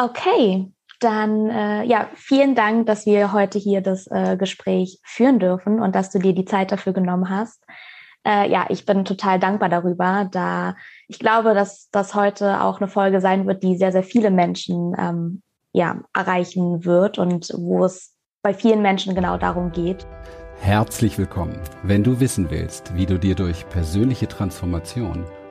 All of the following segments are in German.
Okay, dann äh, ja, vielen Dank, dass wir heute hier das äh, Gespräch führen dürfen und dass du dir die Zeit dafür genommen hast. Äh, ja, ich bin total dankbar darüber, da ich glaube, dass das heute auch eine Folge sein wird, die sehr, sehr viele Menschen ähm, ja, erreichen wird und wo es bei vielen Menschen genau darum geht. Herzlich willkommen. Wenn du wissen willst, wie du dir durch persönliche Transformation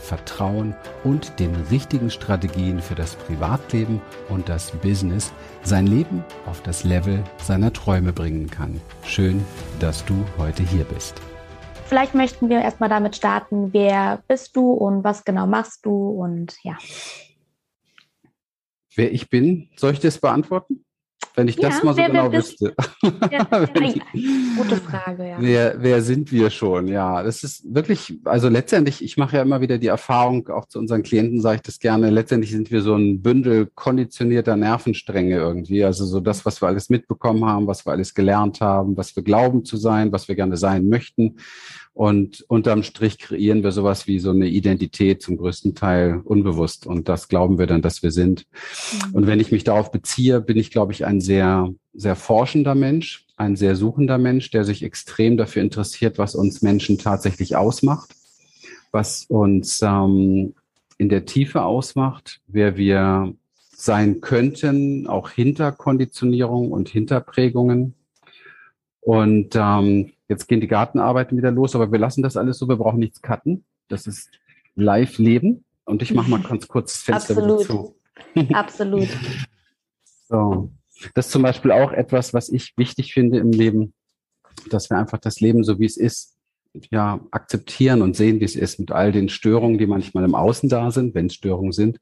Vertrauen und den richtigen Strategien für das Privatleben und das Business sein Leben auf das Level seiner Träume bringen kann. Schön, dass du heute hier bist. Vielleicht möchten wir erstmal damit starten, wer bist du und was genau machst du und ja. Wer ich bin, soll ich das beantworten? Wenn ich ja, das mal so genau wüsste. Ja, gute Frage, ja. Wer, wer sind wir schon? Ja, das ist wirklich, also letztendlich, ich mache ja immer wieder die Erfahrung, auch zu unseren Klienten sage ich das gerne, letztendlich sind wir so ein Bündel konditionierter Nervenstränge irgendwie. Also so das, was wir alles mitbekommen haben, was wir alles gelernt haben, was wir glauben zu sein, was wir gerne sein möchten. Und unterm Strich kreieren wir sowas wie so eine Identität zum größten Teil unbewusst. Und das glauben wir dann, dass wir sind. Mhm. Und wenn ich mich darauf beziehe, bin ich, glaube ich, ein sehr, sehr forschender Mensch, ein sehr suchender Mensch, der sich extrem dafür interessiert, was uns Menschen tatsächlich ausmacht, was uns ähm, in der Tiefe ausmacht, wer wir sein könnten, auch hinter Konditionierung und Hinterprägungen. Und ähm, Jetzt gehen die Gartenarbeiten wieder los, aber wir lassen das alles so, wir brauchen nichts cutten. Das ist Live-Leben. Und ich mache mal ganz kurz das Fenster Absolut. zu. Absolut. So. Das ist zum Beispiel auch etwas, was ich wichtig finde im Leben, dass wir einfach das Leben so wie es ist, ja, akzeptieren und sehen, wie es ist, mit all den Störungen, die manchmal im Außen da sind, wenn es Störungen sind,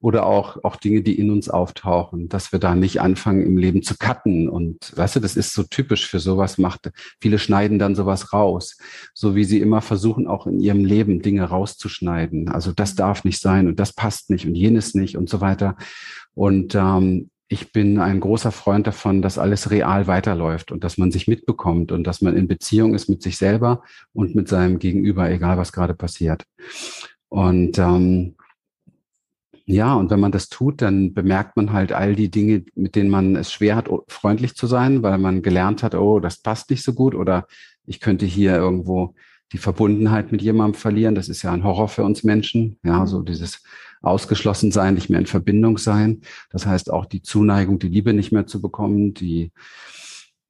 oder auch, auch Dinge, die in uns auftauchen, dass wir da nicht anfangen, im Leben zu cutten. Und weißt du, das ist so typisch für sowas macht. Viele schneiden dann sowas raus, so wie sie immer versuchen, auch in ihrem Leben Dinge rauszuschneiden. Also das darf nicht sein und das passt nicht und jenes nicht und so weiter. Und ähm, ich bin ein großer Freund davon, dass alles real weiterläuft und dass man sich mitbekommt und dass man in Beziehung ist mit sich selber und mit seinem Gegenüber, egal was gerade passiert. Und ähm, ja, und wenn man das tut, dann bemerkt man halt all die Dinge, mit denen man es schwer hat, freundlich zu sein, weil man gelernt hat, oh, das passt nicht so gut oder ich könnte hier irgendwo die Verbundenheit mit jemandem verlieren. Das ist ja ein Horror für uns Menschen. Ja, so dieses ausgeschlossen sein, nicht mehr in Verbindung sein. Das heißt auch die Zuneigung, die Liebe nicht mehr zu bekommen, die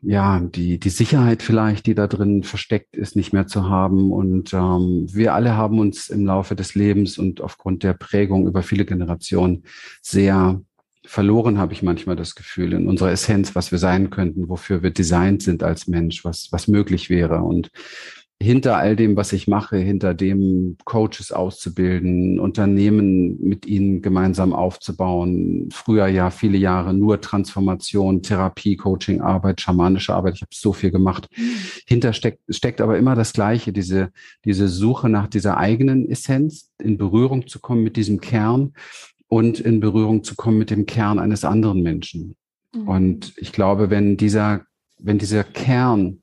ja, die, die Sicherheit vielleicht, die da drin versteckt ist, nicht mehr zu haben. Und ähm, wir alle haben uns im Laufe des Lebens und aufgrund der Prägung über viele Generationen sehr verloren, habe ich manchmal das Gefühl, in unserer Essenz, was wir sein könnten, wofür wir designt sind als Mensch, was, was möglich wäre. Und hinter all dem, was ich mache, hinter dem Coaches auszubilden, Unternehmen mit ihnen gemeinsam aufzubauen. Früher ja viele Jahre nur Transformation, Therapie, Coaching, Arbeit, schamanische Arbeit. Ich habe so viel gemacht. Mhm. Hinter steckt, steckt aber immer das Gleiche, diese, diese Suche nach dieser eigenen Essenz, in Berührung zu kommen mit diesem Kern und in Berührung zu kommen mit dem Kern eines anderen Menschen. Mhm. Und ich glaube, wenn dieser, wenn dieser Kern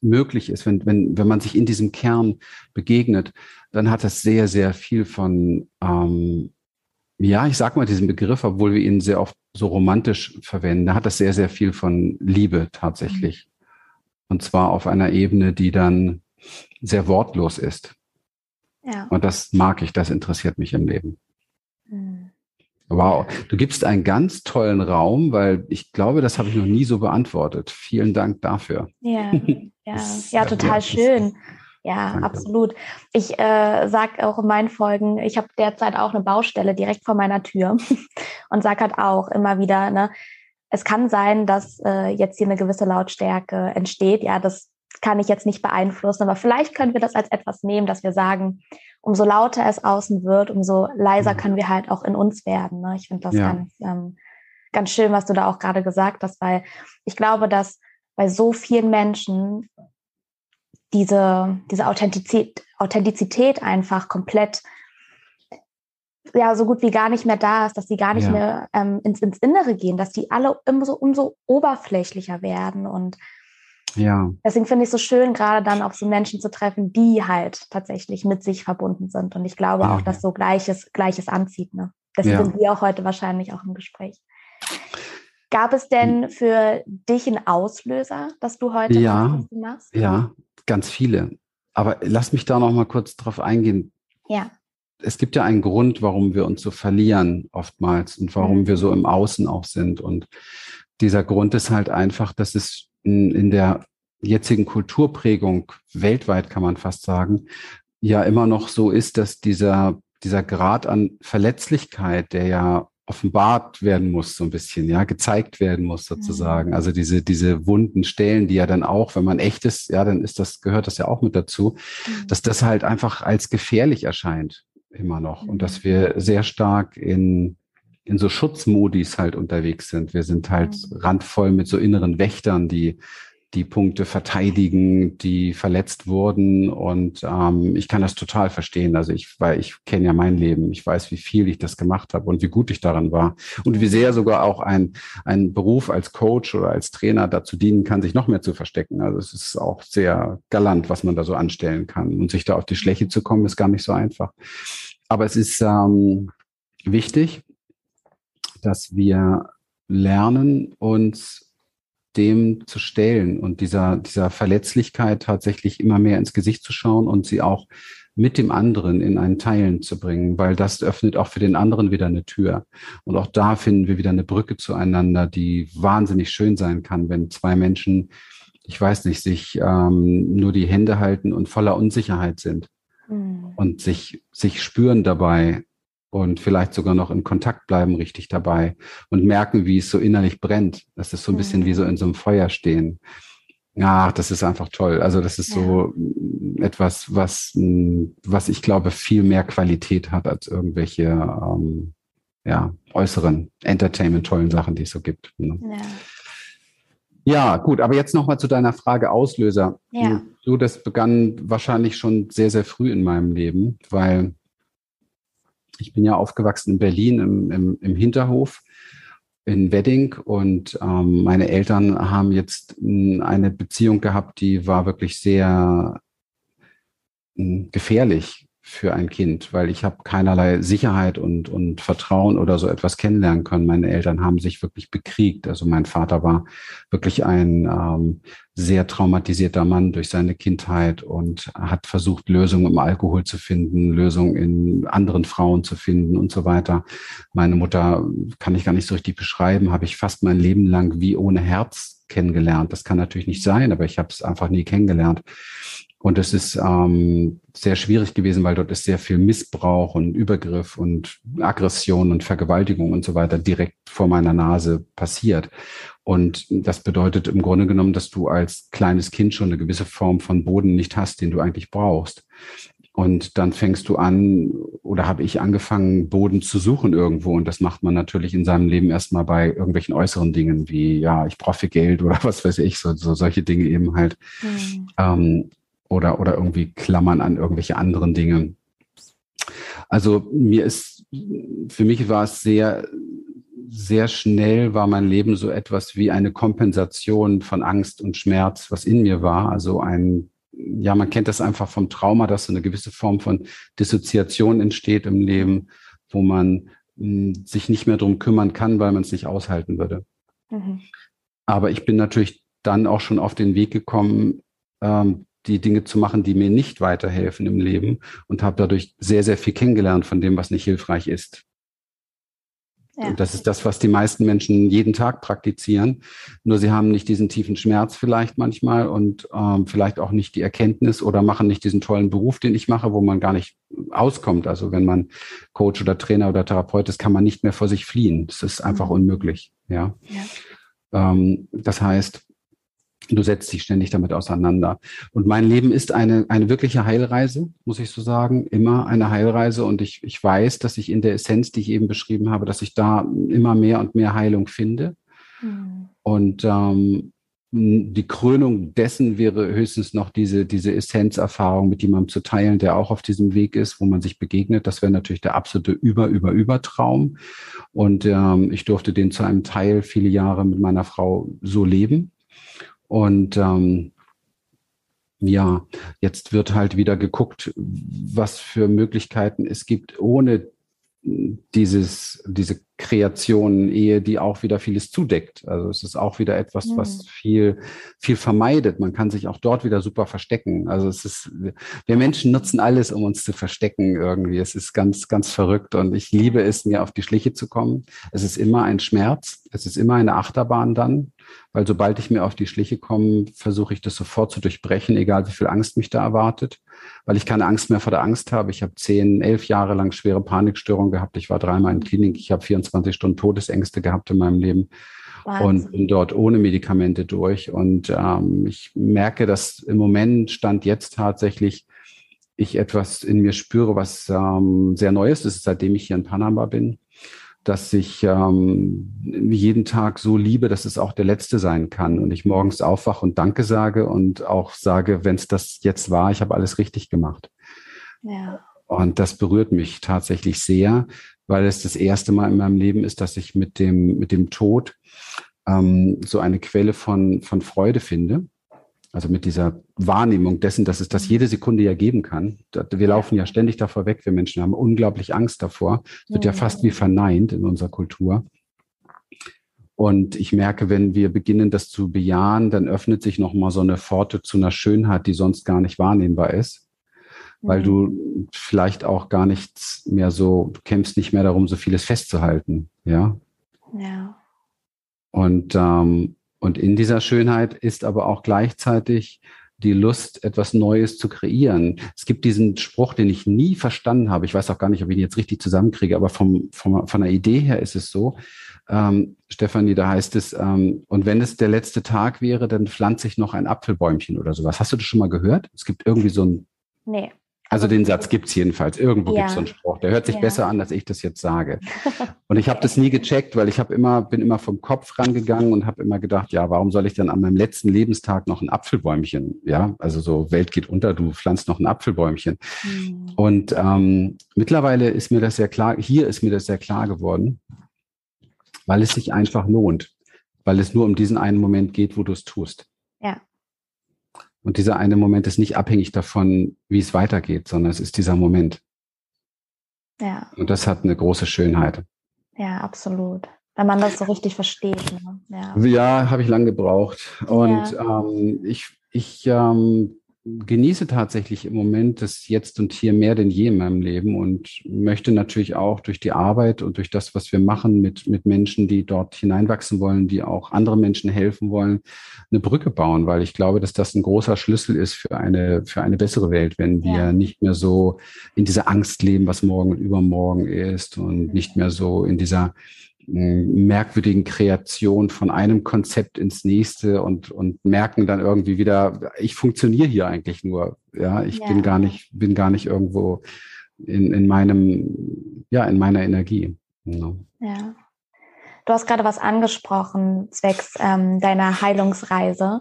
möglich ist, wenn, wenn, wenn man sich in diesem Kern begegnet, dann hat das sehr, sehr viel von, ähm, ja, ich sag mal diesen Begriff, obwohl wir ihn sehr oft so romantisch verwenden, da hat das sehr, sehr viel von Liebe tatsächlich. Mhm. Und zwar auf einer Ebene, die dann sehr wortlos ist. Ja. Und das mag ich, das interessiert mich im Leben. Wow, du gibst einen ganz tollen Raum, weil ich glaube, das habe ich noch nie so beantwortet. Vielen Dank dafür. Ja, ja, ja total schön. Ja, Danke. absolut. Ich äh, sage auch in meinen Folgen, ich habe derzeit auch eine Baustelle direkt vor meiner Tür und sage halt auch immer wieder, ne, es kann sein, dass äh, jetzt hier eine gewisse Lautstärke entsteht. Ja, das kann ich jetzt nicht beeinflussen, aber vielleicht können wir das als etwas nehmen, dass wir sagen, umso lauter es außen wird, umso leiser mhm. können wir halt auch in uns werden. Ne? Ich finde das ja. ganz, ähm, ganz schön, was du da auch gerade gesagt hast, weil ich glaube, dass bei so vielen Menschen diese, diese Authentizität, Authentizität einfach komplett ja so gut wie gar nicht mehr da ist, dass die gar nicht ja. mehr ähm, ins, ins Innere gehen, dass die alle umso, umso oberflächlicher werden. Und ja. deswegen finde ich es so schön, gerade dann auf so Menschen zu treffen, die halt tatsächlich mit sich verbunden sind. Und ich glaube auch, dass so Gleiches, Gleiches anzieht. Ne? Deswegen ja. sind wir auch heute wahrscheinlich auch im Gespräch. Gab es denn für dich einen Auslöser, dass du heute ja, machst? Ja, ganz viele. Aber lass mich da noch mal kurz drauf eingehen. Ja. Es gibt ja einen Grund, warum wir uns so verlieren oftmals und warum mhm. wir so im Außen auch sind. Und dieser Grund ist halt einfach, dass es in, in der jetzigen Kulturprägung weltweit, kann man fast sagen, ja immer noch so ist, dass dieser, dieser Grad an Verletzlichkeit, der ja offenbart werden muss, so ein bisschen, ja, gezeigt werden muss sozusagen. Mhm. Also diese, diese wunden Stellen, die ja dann auch, wenn man echt ist, ja, dann ist das, gehört das ja auch mit dazu, mhm. dass das halt einfach als gefährlich erscheint, immer noch. Und dass mhm. wir sehr stark in, in so Schutzmodis halt unterwegs sind. Wir sind halt randvoll mit so inneren Wächtern, die die Punkte verteidigen, die verletzt wurden. Und ähm, ich kann das total verstehen. Also ich, weil ich kenne ja mein Leben. Ich weiß, wie viel ich das gemacht habe und wie gut ich daran war. Und wie sehr sogar auch ein, ein Beruf als Coach oder als Trainer dazu dienen kann, sich noch mehr zu verstecken. Also es ist auch sehr galant, was man da so anstellen kann. Und sich da auf die Schläche zu kommen, ist gar nicht so einfach. Aber es ist ähm, wichtig, dass wir lernen, uns dem zu stellen und dieser, dieser Verletzlichkeit tatsächlich immer mehr ins Gesicht zu schauen und sie auch mit dem anderen in einen Teilen zu bringen, weil das öffnet auch für den anderen wieder eine Tür. Und auch da finden wir wieder eine Brücke zueinander, die wahnsinnig schön sein kann, wenn zwei Menschen, ich weiß nicht, sich ähm, nur die Hände halten und voller Unsicherheit sind mhm. und sich, sich spüren dabei und vielleicht sogar noch in Kontakt bleiben richtig dabei und merken, wie es so innerlich brennt. Das ist so ein bisschen wie so in so einem Feuer stehen. Ja, das ist einfach toll. Also das ist ja. so etwas, was, was ich glaube, viel mehr Qualität hat als irgendwelche ähm, ja, äußeren Entertainment tollen Sachen, die es so gibt. Ne? Ja. Ja, gut, aber jetzt nochmal zu deiner Frage Auslöser. Ja. Du, das begann wahrscheinlich schon sehr, sehr früh in meinem Leben, weil ich bin ja aufgewachsen in Berlin im, im, im Hinterhof in Wedding und ähm, meine Eltern haben jetzt eine Beziehung gehabt, die war wirklich sehr gefährlich für ein Kind, weil ich habe keinerlei Sicherheit und, und Vertrauen oder so etwas kennenlernen können. Meine Eltern haben sich wirklich bekriegt. Also mein Vater war wirklich ein ähm, sehr traumatisierter Mann durch seine Kindheit und hat versucht, Lösungen im Alkohol zu finden, Lösungen in anderen Frauen zu finden und so weiter. Meine Mutter kann ich gar nicht so richtig beschreiben, habe ich fast mein Leben lang wie ohne Herz kennengelernt. Das kann natürlich nicht sein, aber ich habe es einfach nie kennengelernt. Und es ist ähm, sehr schwierig gewesen, weil dort ist sehr viel Missbrauch und Übergriff und Aggression und Vergewaltigung und so weiter direkt vor meiner Nase passiert. Und das bedeutet im Grunde genommen, dass du als kleines Kind schon eine gewisse Form von Boden nicht hast, den du eigentlich brauchst. Und dann fängst du an, oder habe ich angefangen, Boden zu suchen irgendwo. Und das macht man natürlich in seinem Leben erstmal bei irgendwelchen äußeren Dingen wie, ja, ich brauche viel Geld oder was weiß ich, so, so solche Dinge eben halt. Mhm. Ähm, oder, oder irgendwie klammern an irgendwelche anderen Dinge. Also mir ist, für mich war es sehr, sehr schnell war mein Leben so etwas wie eine Kompensation von Angst und Schmerz, was in mir war. Also ein, ja, man kennt das einfach vom Trauma, dass so eine gewisse Form von Dissoziation entsteht im Leben, wo man mh, hm, sich nicht mehr drum kümmern kann, weil man es nicht aushalten würde. Mhm. Aber ich bin natürlich dann auch schon auf den Weg gekommen, ähm, die Dinge zu machen, die mir nicht weiterhelfen im Leben und habe dadurch sehr, sehr viel kennengelernt von dem, was nicht hilfreich ist. Ja. Und das ist das, was die meisten Menschen jeden Tag praktizieren. Nur sie haben nicht diesen tiefen Schmerz vielleicht manchmal und ähm, vielleicht auch nicht die Erkenntnis oder machen nicht diesen tollen Beruf, den ich mache, wo man gar nicht auskommt. Also wenn man Coach oder Trainer oder Therapeut ist, kann man nicht mehr vor sich fliehen. Das ist einfach mhm. unmöglich. Ja. ja. Ähm, das heißt, Du setzt dich ständig damit auseinander. Und mein Leben ist eine, eine wirkliche Heilreise, muss ich so sagen. Immer eine Heilreise. Und ich, ich weiß, dass ich in der Essenz, die ich eben beschrieben habe, dass ich da immer mehr und mehr Heilung finde. Mhm. Und ähm, die Krönung dessen wäre höchstens noch diese, diese Essenzerfahrung mit jemandem zu teilen, der auch auf diesem Weg ist, wo man sich begegnet. Das wäre natürlich der absolute Über, Über, Übertraum. Und ähm, ich durfte den zu einem Teil viele Jahre mit meiner Frau so leben. Und ähm, ja, jetzt wird halt wieder geguckt, was für Möglichkeiten es gibt, ohne dieses, diese Kreation, Ehe, die auch wieder vieles zudeckt. Also es ist auch wieder etwas, mhm. was viel, viel vermeidet. Man kann sich auch dort wieder super verstecken. Also es ist, wir Menschen nutzen alles, um uns zu verstecken irgendwie. Es ist ganz, ganz verrückt und ich liebe es, mir auf die Schliche zu kommen. Es ist immer ein Schmerz. Es ist immer eine Achterbahn dann, weil sobald ich mir auf die Schliche komme, versuche ich das sofort zu durchbrechen, egal wie viel Angst mich da erwartet weil ich keine Angst mehr vor der Angst habe. Ich habe zehn, elf Jahre lang schwere Panikstörungen gehabt. Ich war dreimal in Klinik. Ich habe 24 Stunden Todesängste gehabt in meinem Leben Wahnsinn. und bin dort ohne Medikamente durch. Und ähm, ich merke, dass im Moment stand jetzt tatsächlich ich etwas in mir spüre, was ähm, sehr Neues ist, seitdem ich hier in Panama bin dass ich ähm, jeden Tag so liebe, dass es auch der letzte sein kann und ich morgens aufwache und Danke sage und auch sage, wenn es das jetzt war, ich habe alles richtig gemacht. Ja. Und das berührt mich tatsächlich sehr, weil es das erste Mal in meinem Leben ist, dass ich mit dem mit dem Tod ähm, so eine Quelle von von Freude finde also mit dieser Wahrnehmung dessen, dass es das jede Sekunde ja geben kann. Wir laufen ja ständig davor weg. Wir Menschen haben unglaublich Angst davor. Es wird ja fast wie verneint in unserer Kultur. Und ich merke, wenn wir beginnen, das zu bejahen, dann öffnet sich nochmal so eine Pforte zu einer Schönheit, die sonst gar nicht wahrnehmbar ist. Weil du vielleicht auch gar nichts mehr so, du kämpfst nicht mehr darum, so vieles festzuhalten. Ja. Ja. Und ähm, und in dieser Schönheit ist aber auch gleichzeitig die Lust, etwas Neues zu kreieren. Es gibt diesen Spruch, den ich nie verstanden habe. Ich weiß auch gar nicht, ob ich ihn jetzt richtig zusammenkriege, aber vom, vom, von der Idee her ist es so. Ähm, Stefanie, da heißt es, ähm, und wenn es der letzte Tag wäre, dann pflanze ich noch ein Apfelbäumchen oder sowas. Hast du das schon mal gehört? Es gibt irgendwie so ein. Nee. Also den Satz gibt's jedenfalls. Irgendwo ja. gibt's so einen Spruch. Der hört sich ja. besser an, als ich das jetzt sage. Und ich habe das nie gecheckt, weil ich habe immer, bin immer vom Kopf rangegangen und habe immer gedacht, ja, warum soll ich dann an meinem letzten Lebenstag noch ein Apfelbäumchen? Ja, also so Welt geht unter, du pflanzt noch ein Apfelbäumchen. Mhm. Und ähm, mittlerweile ist mir das sehr klar, hier ist mir das sehr klar geworden, weil es sich einfach lohnt, weil es nur um diesen einen Moment geht, wo du es tust. Ja. Und dieser eine Moment ist nicht abhängig davon, wie es weitergeht, sondern es ist dieser Moment. Ja. Und das hat eine große Schönheit. Ja, absolut. Wenn man das so richtig versteht. Ne? Ja, ja habe ich lange gebraucht. Und ja. ähm, ich, ich ähm, genieße tatsächlich im Moment das Jetzt und Hier mehr denn je in meinem Leben und möchte natürlich auch durch die Arbeit und durch das, was wir machen mit, mit Menschen, die dort hineinwachsen wollen, die auch andere Menschen helfen wollen, eine Brücke bauen, weil ich glaube, dass das ein großer Schlüssel ist für eine, für eine bessere Welt, wenn wir ja. nicht mehr so in dieser Angst leben, was morgen und übermorgen ist und nicht mehr so in dieser merkwürdigen Kreation von einem Konzept ins nächste und, und merken dann irgendwie wieder, ich funktioniere hier eigentlich nur. Ja, ich ja. bin gar nicht, bin gar nicht irgendwo in, in meinem, ja, in meiner Energie. Ja. ja. Du hast gerade was angesprochen, zwecks ähm, deiner Heilungsreise.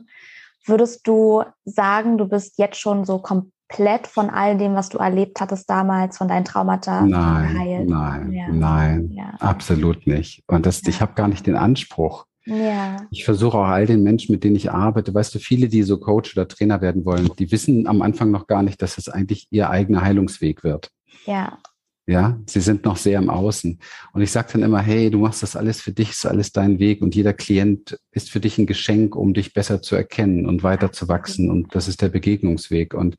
Würdest du sagen, du bist jetzt schon so komplett komplett von all dem, was du erlebt hattest damals, von deinen Traumata nein, geheilt? Nein, ja. nein, ja. absolut nicht. Und das, ja. ich habe gar nicht den Anspruch. Ich versuche auch all den Menschen, mit denen ich arbeite, weißt du, viele, die so Coach oder Trainer werden wollen, die wissen am Anfang noch gar nicht, dass es eigentlich ihr eigener Heilungsweg wird. Ja. Ja, sie sind noch sehr im Außen. Und ich sage dann immer, hey, du machst das alles für dich, ist alles dein Weg und jeder Klient ist für dich ein Geschenk, um dich besser zu erkennen und weiter zu wachsen. Und das ist der Begegnungsweg. Und,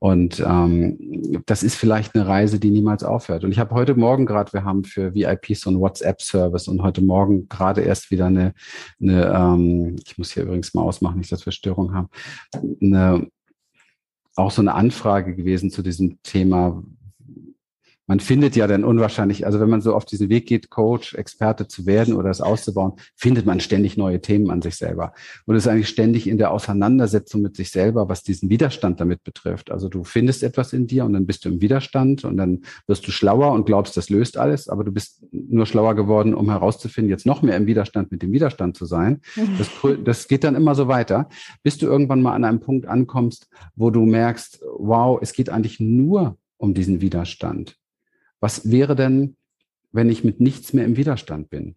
und ähm, das ist vielleicht eine Reise, die niemals aufhört. Und ich habe heute Morgen gerade, wir haben für VIPs so einen WhatsApp-Service und heute Morgen gerade erst wieder eine, eine ähm, ich muss hier übrigens mal ausmachen, nicht, dass wir Störung haben, eine, auch so eine Anfrage gewesen zu diesem Thema, man findet ja dann unwahrscheinlich, also wenn man so auf diesen Weg geht, Coach, Experte zu werden oder es auszubauen, findet man ständig neue Themen an sich selber. Und es ist eigentlich ständig in der Auseinandersetzung mit sich selber, was diesen Widerstand damit betrifft. Also du findest etwas in dir und dann bist du im Widerstand und dann wirst du schlauer und glaubst, das löst alles, aber du bist nur schlauer geworden, um herauszufinden, jetzt noch mehr im Widerstand mit dem Widerstand zu sein. Mhm. Das, das geht dann immer so weiter, bis du irgendwann mal an einem Punkt ankommst, wo du merkst, wow, es geht eigentlich nur um diesen Widerstand. Was wäre denn, wenn ich mit nichts mehr im Widerstand bin?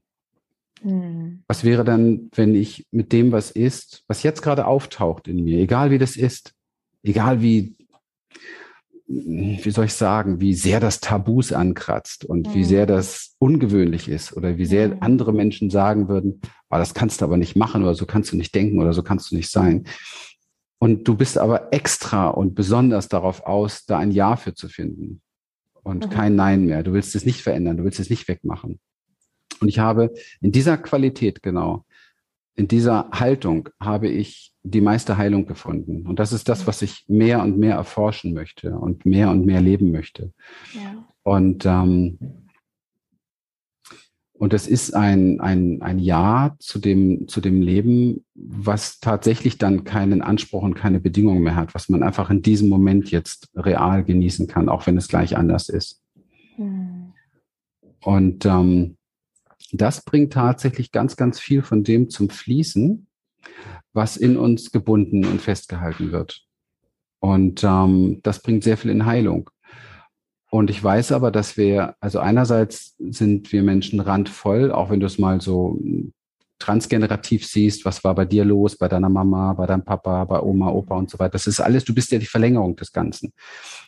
Hm. Was wäre dann, wenn ich mit dem, was ist, was jetzt gerade auftaucht in mir, egal wie das ist, egal wie, wie soll ich sagen, wie sehr das Tabus ankratzt und hm. wie sehr das ungewöhnlich ist oder wie sehr hm. andere Menschen sagen würden, oh, das kannst du aber nicht machen oder so kannst du nicht denken oder so kannst du nicht sein. Und du bist aber extra und besonders darauf aus, da ein Ja für zu finden und mhm. kein Nein mehr. Du willst es nicht verändern, du willst es nicht wegmachen. Und ich habe in dieser Qualität genau, in dieser Haltung habe ich die meiste Heilung gefunden. Und das ist das, was ich mehr und mehr erforschen möchte und mehr und mehr leben möchte. Ja. Und ähm, und es ist ein, ein, ein Ja zu dem, zu dem Leben, was tatsächlich dann keinen Anspruch und keine Bedingungen mehr hat, was man einfach in diesem Moment jetzt real genießen kann, auch wenn es gleich anders ist. Mhm. Und ähm, das bringt tatsächlich ganz, ganz viel von dem zum Fließen, was in uns gebunden und festgehalten wird. Und ähm, das bringt sehr viel in Heilung. Und ich weiß aber, dass wir, also einerseits sind wir Menschen randvoll, auch wenn du es mal so transgenerativ siehst, was war bei dir los, bei deiner Mama, bei deinem Papa, bei Oma, Opa und so weiter. Das ist alles, du bist ja die Verlängerung des Ganzen.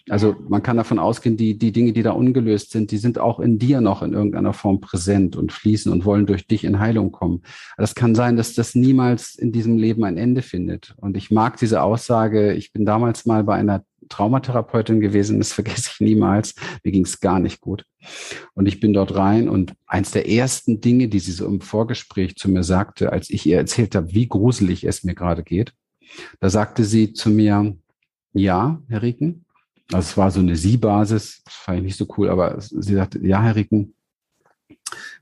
Also man kann davon ausgehen, die, die Dinge, die da ungelöst sind, die sind auch in dir noch in irgendeiner Form präsent und fließen und wollen durch dich in Heilung kommen. Das kann sein, dass das niemals in diesem Leben ein Ende findet. Und ich mag diese Aussage, ich bin damals mal bei einer Traumatherapeutin gewesen, das vergesse ich niemals. Mir ging es gar nicht gut. Und ich bin dort rein und eins der ersten Dinge, die sie so im Vorgespräch zu mir sagte, als ich ihr erzählt habe, wie gruselig es mir gerade geht, da sagte sie zu mir, ja, Herr Rieken, also es war so eine Sie-Basis, fand ich nicht so cool, aber sie sagte, ja, Herr Rieken,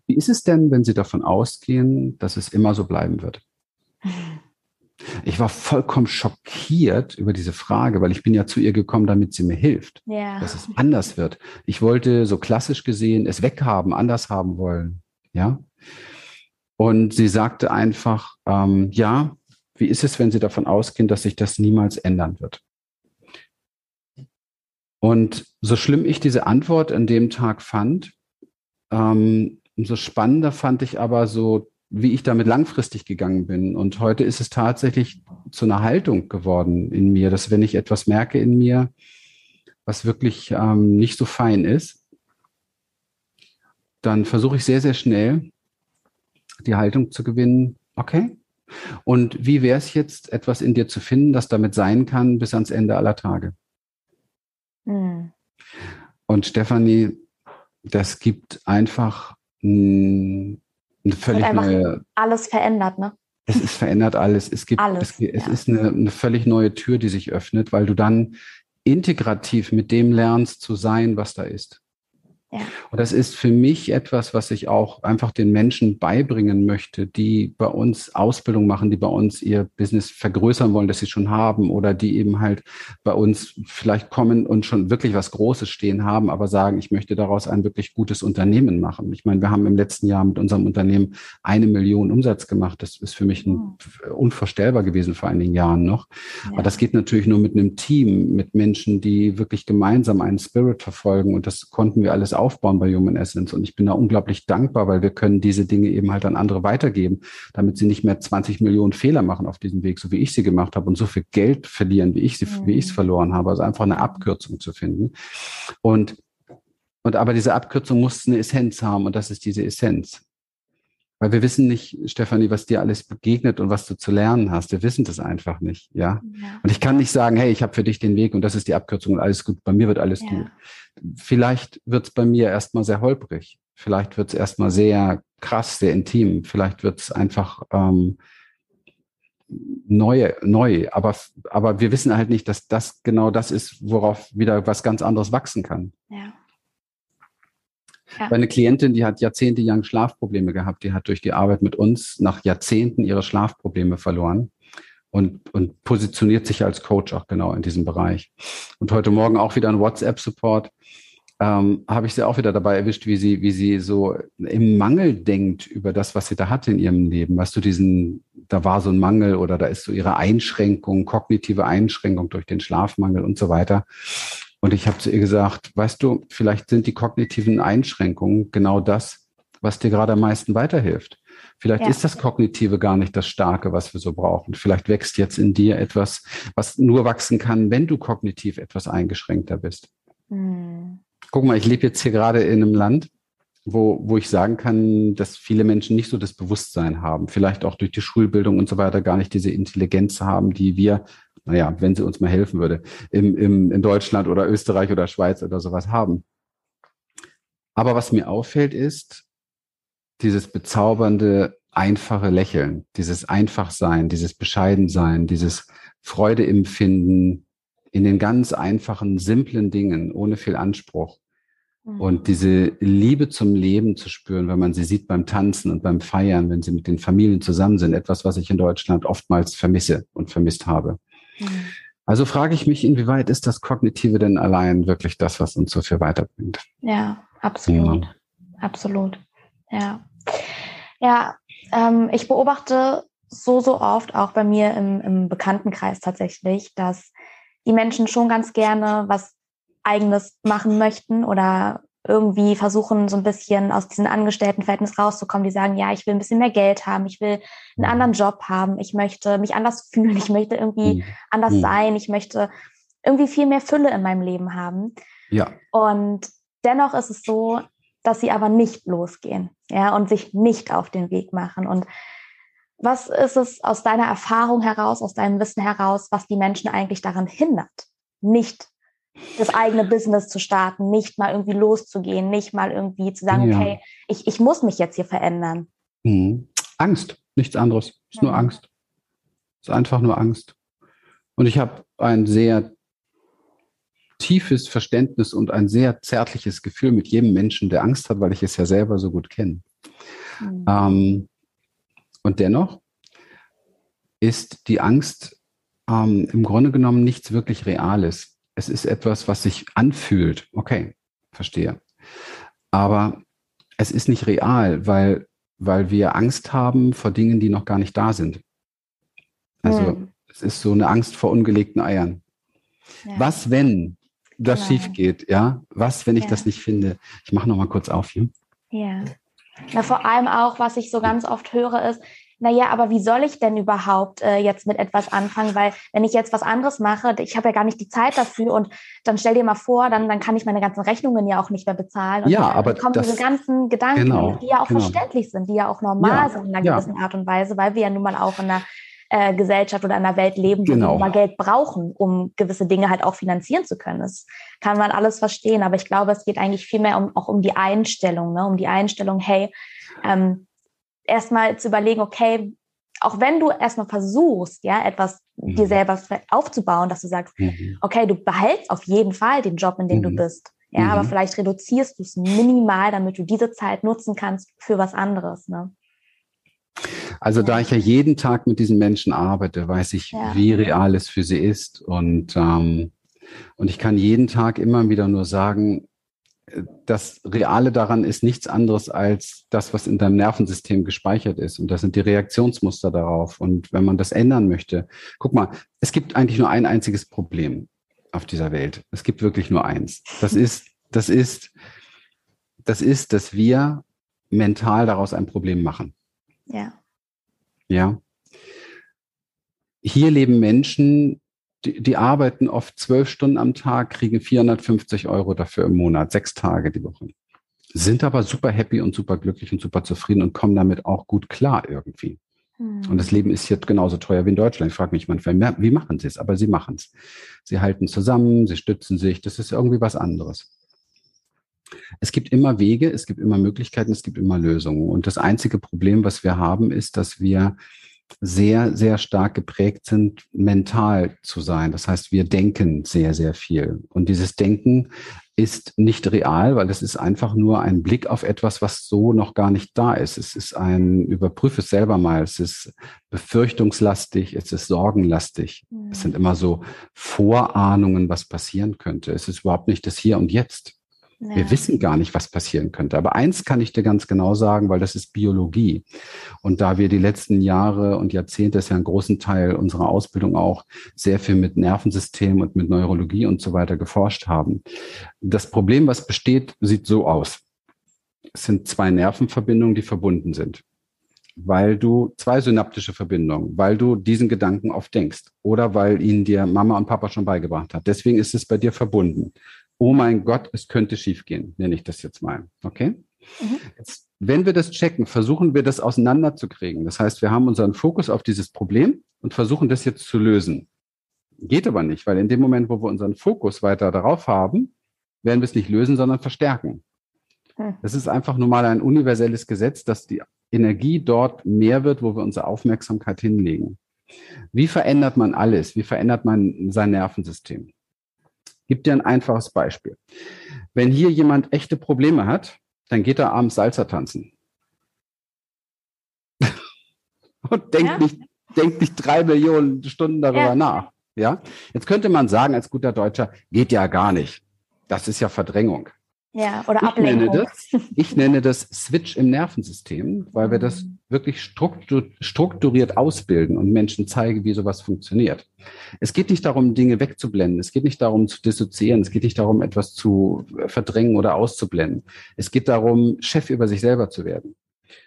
wie ist es denn, wenn Sie davon ausgehen, dass es immer so bleiben wird? Ich war vollkommen schockiert über diese Frage, weil ich bin ja zu ihr gekommen, damit sie mir hilft, ja. dass es anders wird. Ich wollte so klassisch gesehen es weghaben, anders haben wollen, ja. Und sie sagte einfach, ähm, ja, wie ist es, wenn Sie davon ausgehen, dass sich das niemals ändern wird? Und so schlimm ich diese Antwort an dem Tag fand, ähm, umso spannender fand ich aber so wie ich damit langfristig gegangen bin. Und heute ist es tatsächlich zu einer Haltung geworden in mir, dass wenn ich etwas merke in mir, was wirklich ähm, nicht so fein ist, dann versuche ich sehr, sehr schnell die Haltung zu gewinnen, okay. Und wie wäre es jetzt, etwas in dir zu finden, das damit sein kann bis ans Ende aller Tage? Mhm. Und Stefanie, das gibt einfach mh, eine völlig einfach neue, alles verändert, ne? Es ist verändert alles. Es gibt, alles, es, es ja. ist eine, eine völlig neue Tür, die sich öffnet, weil du dann integrativ mit dem lernst zu sein, was da ist. Ja. Und das ist für mich etwas, was ich auch einfach den Menschen beibringen möchte, die bei uns Ausbildung machen, die bei uns ihr Business vergrößern wollen, das sie schon haben oder die eben halt bei uns vielleicht kommen und schon wirklich was Großes stehen haben, aber sagen, ich möchte daraus ein wirklich gutes Unternehmen machen. Ich meine, wir haben im letzten Jahr mit unserem Unternehmen eine Million Umsatz gemacht. Das ist für mich ein, oh. unvorstellbar gewesen vor einigen Jahren noch. Ja. Aber das geht natürlich nur mit einem Team, mit Menschen, die wirklich gemeinsam einen Spirit verfolgen und das konnten wir alles aufbauen bei Human Essence. Und ich bin da unglaublich dankbar, weil wir können diese Dinge eben halt an andere weitergeben, damit sie nicht mehr 20 Millionen Fehler machen auf diesem Weg, so wie ich sie gemacht habe und so viel Geld verlieren, wie ich sie, mhm. wie ich es verloren habe. Also einfach eine Abkürzung zu finden. Und und aber diese Abkürzung muss eine Essenz haben und das ist diese Essenz. Weil wir wissen nicht, Stefanie, was dir alles begegnet und was du zu lernen hast. Wir wissen das einfach nicht, ja. ja. Und ich kann nicht sagen, hey, ich habe für dich den Weg und das ist die Abkürzung und alles gut. Bei mir wird alles ja. gut. Vielleicht wird es bei mir erstmal sehr holprig. Vielleicht wird es erstmal sehr krass, sehr intim. Vielleicht wird es einfach ähm, neu, neu. Aber, aber wir wissen halt nicht, dass das genau das ist, worauf wieder was ganz anderes wachsen kann. Ja. Ja. Eine Klientin, die hat jahrzehntelang Schlafprobleme gehabt, die hat durch die Arbeit mit uns nach Jahrzehnten ihre Schlafprobleme verloren und, und positioniert sich als Coach auch genau in diesem Bereich. Und heute Morgen auch wieder ein WhatsApp-Support. Ähm, habe ich sie auch wieder dabei erwischt, wie sie, wie sie so im Mangel denkt über das, was sie da hatte in ihrem Leben. Weißt du, diesen, da war so ein Mangel oder da ist so ihre Einschränkung, kognitive Einschränkung durch den Schlafmangel und so weiter. Und ich habe zu ihr gesagt, weißt du, vielleicht sind die kognitiven Einschränkungen genau das, was dir gerade am meisten weiterhilft. Vielleicht ja. ist das Kognitive gar nicht das Starke, was wir so brauchen. Vielleicht wächst jetzt in dir etwas, was nur wachsen kann, wenn du kognitiv etwas eingeschränkter bist. Hm. Guck mal, ich lebe jetzt hier gerade in einem Land, wo, wo ich sagen kann, dass viele Menschen nicht so das Bewusstsein haben, vielleicht auch durch die Schulbildung und so weiter gar nicht diese Intelligenz haben, die wir naja, wenn sie uns mal helfen würde, im, im, in Deutschland oder Österreich oder Schweiz oder sowas haben. Aber was mir auffällt, ist dieses bezaubernde, einfache Lächeln, dieses Einfachsein, dieses Bescheidensein, dieses Freudeempfinden in den ganz einfachen, simplen Dingen, ohne viel Anspruch. Mhm. Und diese Liebe zum Leben zu spüren, wenn man sie sieht beim Tanzen und beim Feiern, wenn sie mit den Familien zusammen sind, etwas, was ich in Deutschland oftmals vermisse und vermisst habe. Mhm. Also frage ich mich, inwieweit ist das Kognitive denn allein wirklich das, was uns so viel weiterbringt? Ja, absolut. Ja. Absolut. Ja. Ja, ähm, ich beobachte so, so oft auch bei mir im, im Bekanntenkreis tatsächlich, dass die Menschen schon ganz gerne was eigenes machen möchten oder irgendwie versuchen, so ein bisschen aus diesem Angestelltenverhältnis rauszukommen. Die sagen, ja, ich will ein bisschen mehr Geld haben, ich will einen mhm. anderen Job haben, ich möchte mich anders fühlen, ich möchte irgendwie mhm. anders mhm. sein, ich möchte irgendwie viel mehr Fülle in meinem Leben haben. Ja. Und dennoch ist es so, dass sie aber nicht losgehen, ja, und sich nicht auf den Weg machen. Und was ist es aus deiner Erfahrung heraus, aus deinem Wissen heraus, was die Menschen eigentlich daran hindert, nicht das eigene Business zu starten, nicht mal irgendwie loszugehen, nicht mal irgendwie zu sagen, ja. okay, ich, ich muss mich jetzt hier verändern. Mhm. Angst, nichts anderes. Ist mhm. nur Angst. Ist einfach nur Angst. Und ich habe ein sehr tiefes Verständnis und ein sehr zärtliches Gefühl mit jedem Menschen, der Angst hat, weil ich es ja selber so gut kenne. Mhm. Ähm, und dennoch ist die Angst ähm, im Grunde genommen nichts wirklich Reales es ist etwas, was sich anfühlt. Okay, verstehe. Aber es ist nicht real, weil, weil wir Angst haben vor Dingen, die noch gar nicht da sind. Also hm. es ist so eine Angst vor ungelegten Eiern. Ja. Was, wenn das genau. schief geht? Ja, was, wenn ich ja. das nicht finde? Ich mache noch mal kurz auf hier. Ja. Na, vor allem auch, was ich so ganz oft höre, ist, naja, aber wie soll ich denn überhaupt äh, jetzt mit etwas anfangen? Weil wenn ich jetzt was anderes mache, ich habe ja gar nicht die Zeit dafür und dann stell dir mal vor, dann, dann kann ich meine ganzen Rechnungen ja auch nicht mehr bezahlen. Und ja, dann aber kommen das, diese ganzen Gedanken, genau, die ja auch genau. verständlich sind, die ja auch normal ja, sind in einer ja. gewissen Art und Weise, weil wir ja nun mal auch in einer äh, Gesellschaft oder in einer Welt leben, wo genau. wir mal Geld brauchen, um gewisse Dinge halt auch finanzieren zu können. Das kann man alles verstehen, aber ich glaube, es geht eigentlich viel mehr um, auch um die Einstellung, ne? um die Einstellung, hey, ähm, erstmal zu überlegen, okay, auch wenn du erstmal versuchst, ja, etwas mhm. dir selber aufzubauen, dass du sagst, mhm. okay, du behältst auf jeden Fall den Job, in dem mhm. du bist. Ja, aber mhm. vielleicht reduzierst du es minimal, damit du diese Zeit nutzen kannst für was anderes. Ne? Also da ich ja jeden Tag mit diesen Menschen arbeite, weiß ich, ja. wie real es für sie ist. Und, ähm, und ich kann jeden Tag immer wieder nur sagen, das Reale daran ist nichts anderes als das, was in deinem Nervensystem gespeichert ist. Und das sind die Reaktionsmuster darauf. Und wenn man das ändern möchte, guck mal, es gibt eigentlich nur ein einziges Problem auf dieser Welt. Es gibt wirklich nur eins. Das ist, das ist, das ist, dass wir mental daraus ein Problem machen. Ja. Ja. Hier leben Menschen, die, die arbeiten oft zwölf Stunden am Tag, kriegen 450 Euro dafür im Monat, sechs Tage die Woche. Sind aber super happy und super glücklich und super zufrieden und kommen damit auch gut klar irgendwie. Hm. Und das Leben ist hier genauso teuer wie in Deutschland. Ich frage mich manchmal, wie machen sie es? Aber sie machen es. Sie halten zusammen, sie stützen sich. Das ist irgendwie was anderes. Es gibt immer Wege, es gibt immer Möglichkeiten, es gibt immer Lösungen. Und das einzige Problem, was wir haben, ist, dass wir sehr, sehr stark geprägt sind, mental zu sein. Das heißt, wir denken sehr, sehr viel. Und dieses Denken ist nicht real, weil es ist einfach nur ein Blick auf etwas, was so noch gar nicht da ist. Es ist ein, überprüfe es selber mal, es ist befürchtungslastig, es ist sorgenlastig. Mhm. Es sind immer so Vorahnungen, was passieren könnte. Es ist überhaupt nicht das Hier und Jetzt. Ja. Wir wissen gar nicht, was passieren könnte. Aber eins kann ich dir ganz genau sagen, weil das ist Biologie. Und da wir die letzten Jahre und Jahrzehnte, das ist ja einen großen Teil unserer Ausbildung auch, sehr viel mit Nervensystem und mit Neurologie und so weiter geforscht haben. Das Problem, was besteht, sieht so aus. Es sind zwei Nervenverbindungen, die verbunden sind weil du zwei synaptische Verbindungen, weil du diesen Gedanken oft denkst oder weil ihn dir Mama und Papa schon beigebracht hat. Deswegen ist es bei dir verbunden oh mein Gott, es könnte schiefgehen, nenne ich das jetzt mal. Okay? Mhm. Jetzt, wenn wir das checken, versuchen wir das auseinanderzukriegen. Das heißt, wir haben unseren Fokus auf dieses Problem und versuchen das jetzt zu lösen. Geht aber nicht, weil in dem Moment, wo wir unseren Fokus weiter darauf haben, werden wir es nicht lösen, sondern verstärken. Hm. Das ist einfach nur mal ein universelles Gesetz, dass die Energie dort mehr wird, wo wir unsere Aufmerksamkeit hinlegen. Wie verändert man alles? Wie verändert man sein Nervensystem? Gib dir ein einfaches Beispiel. Wenn hier jemand echte Probleme hat, dann geht er abends Salsa tanzen. Und denkt, ja. nicht, denkt nicht drei Millionen Stunden darüber ja. nach. Ja? Jetzt könnte man sagen, als guter Deutscher, geht ja gar nicht. Das ist ja Verdrängung. Ja, oder ich Ablenkung. Nenne das, ich nenne das Switch im Nervensystem, weil wir das mhm. Wirklich strukturiert ausbilden und Menschen zeigen, wie sowas funktioniert. Es geht nicht darum, Dinge wegzublenden. Es geht nicht darum, zu dissoziieren. Es geht nicht darum, etwas zu verdrängen oder auszublenden. Es geht darum, Chef über sich selber zu werden.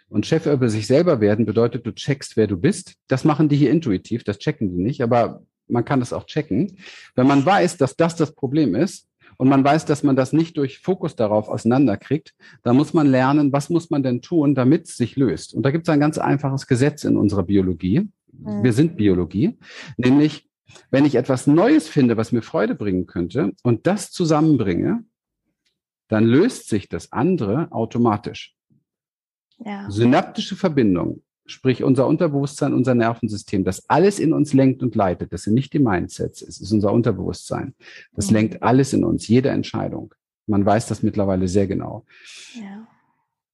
Und Chef über sich selber werden bedeutet, du checkst, wer du bist. Das machen die hier intuitiv, das checken die nicht, aber man kann das auch checken. Wenn man weiß, dass das das Problem ist, und man weiß, dass man das nicht durch Fokus darauf auseinanderkriegt, da muss man lernen, was muss man denn tun, damit es sich löst. Und da gibt es ein ganz einfaches Gesetz in unserer Biologie. Mhm. Wir sind Biologie, nämlich wenn ich etwas Neues finde, was mir Freude bringen könnte und das zusammenbringe, dann löst sich das andere automatisch. Ja. Synaptische Verbindung sprich unser Unterbewusstsein, unser Nervensystem, das alles in uns lenkt und leitet. Das sind nicht die Mindsets, es ist unser Unterbewusstsein. Das mhm. lenkt alles in uns, jede Entscheidung. Man weiß das mittlerweile sehr genau. Ja.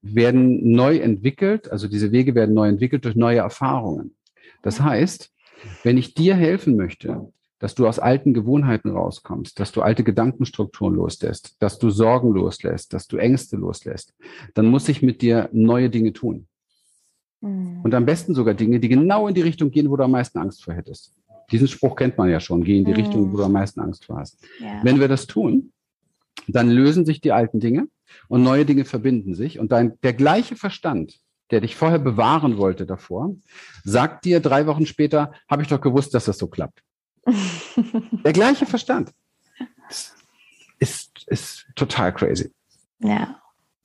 Werden neu entwickelt, also diese Wege werden neu entwickelt durch neue Erfahrungen. Das heißt, wenn ich dir helfen möchte, dass du aus alten Gewohnheiten rauskommst, dass du alte Gedankenstrukturen loslässt, dass du Sorgen loslässt, dass du Ängste loslässt, dann muss ich mit dir neue Dinge tun. Mhm. Und am besten sogar Dinge, die genau in die Richtung gehen, wo du am meisten Angst vor hättest. Diesen Spruch kennt man ja schon, geh in die mhm. Richtung, wo du am meisten Angst vor hast. Ja. Wenn wir das tun, dann lösen sich die alten Dinge und neue Dinge verbinden sich und dein, der gleiche Verstand, der dich vorher bewahren wollte davor, sagt dir drei Wochen später, habe ich doch gewusst, dass das so klappt. der gleiche Verstand. Ist, ist total crazy. Ja.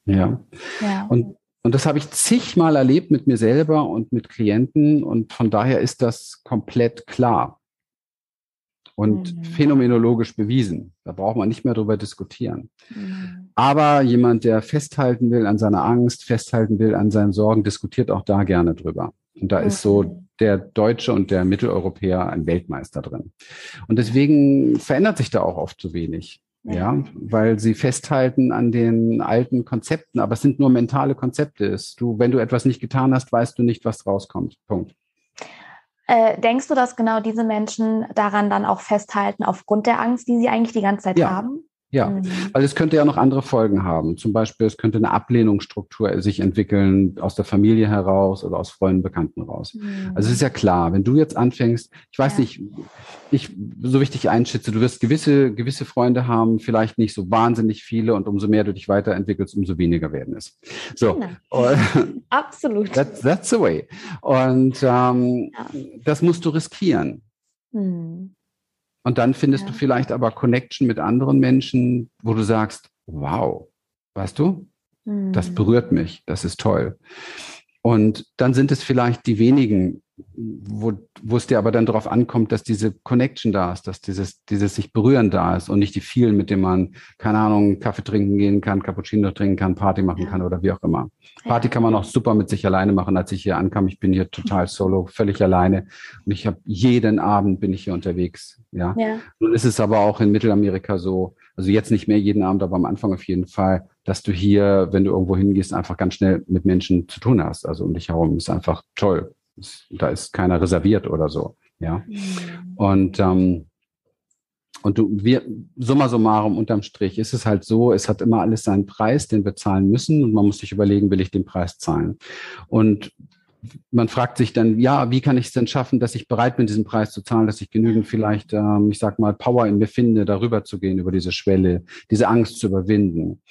Ja. ja. Und und das habe ich zigmal erlebt mit mir selber und mit Klienten und von daher ist das komplett klar und mhm. phänomenologisch bewiesen. Da braucht man nicht mehr drüber diskutieren. Mhm. Aber jemand, der festhalten will an seiner Angst, festhalten will an seinen Sorgen, diskutiert auch da gerne drüber. Und da mhm. ist so der Deutsche und der Mitteleuropäer ein Weltmeister drin. Und deswegen verändert sich da auch oft zu wenig. Ja. weil sie festhalten an den alten Konzepten, aber es sind nur mentale Konzepte. Du, wenn du etwas nicht getan hast, weißt du nicht, was rauskommt. Punkt. Äh, denkst du, dass genau diese Menschen daran dann auch festhalten, aufgrund der Angst, die sie eigentlich die ganze Zeit ja. haben? Ja, mhm. weil es könnte ja noch andere Folgen haben. Zum Beispiel, es könnte eine Ablehnungsstruktur sich entwickeln aus der Familie heraus oder aus Freunden, Bekannten raus. Mhm. Also es ist ja klar, wenn du jetzt anfängst, ich weiß ja. nicht, ich so wichtig einschätze, du wirst gewisse, gewisse Freunde haben, vielleicht nicht so wahnsinnig viele und umso mehr du dich weiterentwickelst, umso weniger werden es. So. Genau. Absolut. That, that's the way. Und ähm, ja. das musst du riskieren. Mhm. Und dann findest ja. du vielleicht aber Connection mit anderen Menschen, wo du sagst, wow, weißt du, mhm. das berührt mich, das ist toll. Und dann sind es vielleicht die wenigen, wo, wo es dir aber dann darauf ankommt, dass diese Connection da ist, dass dieses, dieses sich berühren da ist und nicht die vielen, mit denen man, keine Ahnung, Kaffee trinken gehen kann, Cappuccino trinken kann, Party machen ja. kann oder wie auch immer. Party kann man auch super mit sich alleine machen. Als ich hier ankam, ich bin hier total solo, völlig alleine und ich habe jeden Abend bin ich hier unterwegs. Ja. ja. Nun ist es aber auch in Mittelamerika so, also jetzt nicht mehr jeden Abend, aber am Anfang auf jeden Fall, dass du hier, wenn du irgendwo hingehst, einfach ganz schnell mit Menschen zu tun hast. Also um dich herum ist einfach toll. Da ist keiner reserviert oder so. Ja. Mhm. Und ähm, und du, wir, summa summarum unterm Strich ist es halt so, es hat immer alles seinen Preis, den wir zahlen müssen und man muss sich überlegen, will ich den Preis zahlen? Und man fragt sich dann, ja, wie kann ich es denn schaffen, dass ich bereit bin, diesen Preis zu zahlen, dass ich genügend vielleicht, ähm, ich sag mal, Power in mir finde, darüber zu gehen, über diese Schwelle, diese Angst zu überwinden.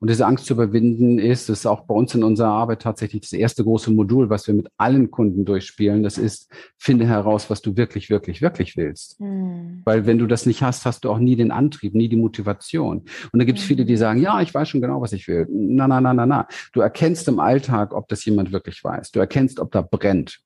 Und diese Angst zu überwinden ist, das ist auch bei uns in unserer Arbeit tatsächlich das erste große Modul, was wir mit allen Kunden durchspielen. Das ist, finde heraus, was du wirklich, wirklich, wirklich willst. Mhm. Weil wenn du das nicht hast, hast du auch nie den Antrieb, nie die Motivation. Und da gibt es mhm. viele, die sagen, ja, ich weiß schon genau, was ich will. Na, na, na, na, na. Du erkennst im Alltag, ob das jemand wirklich weiß. Du erkennst, ob da brennt.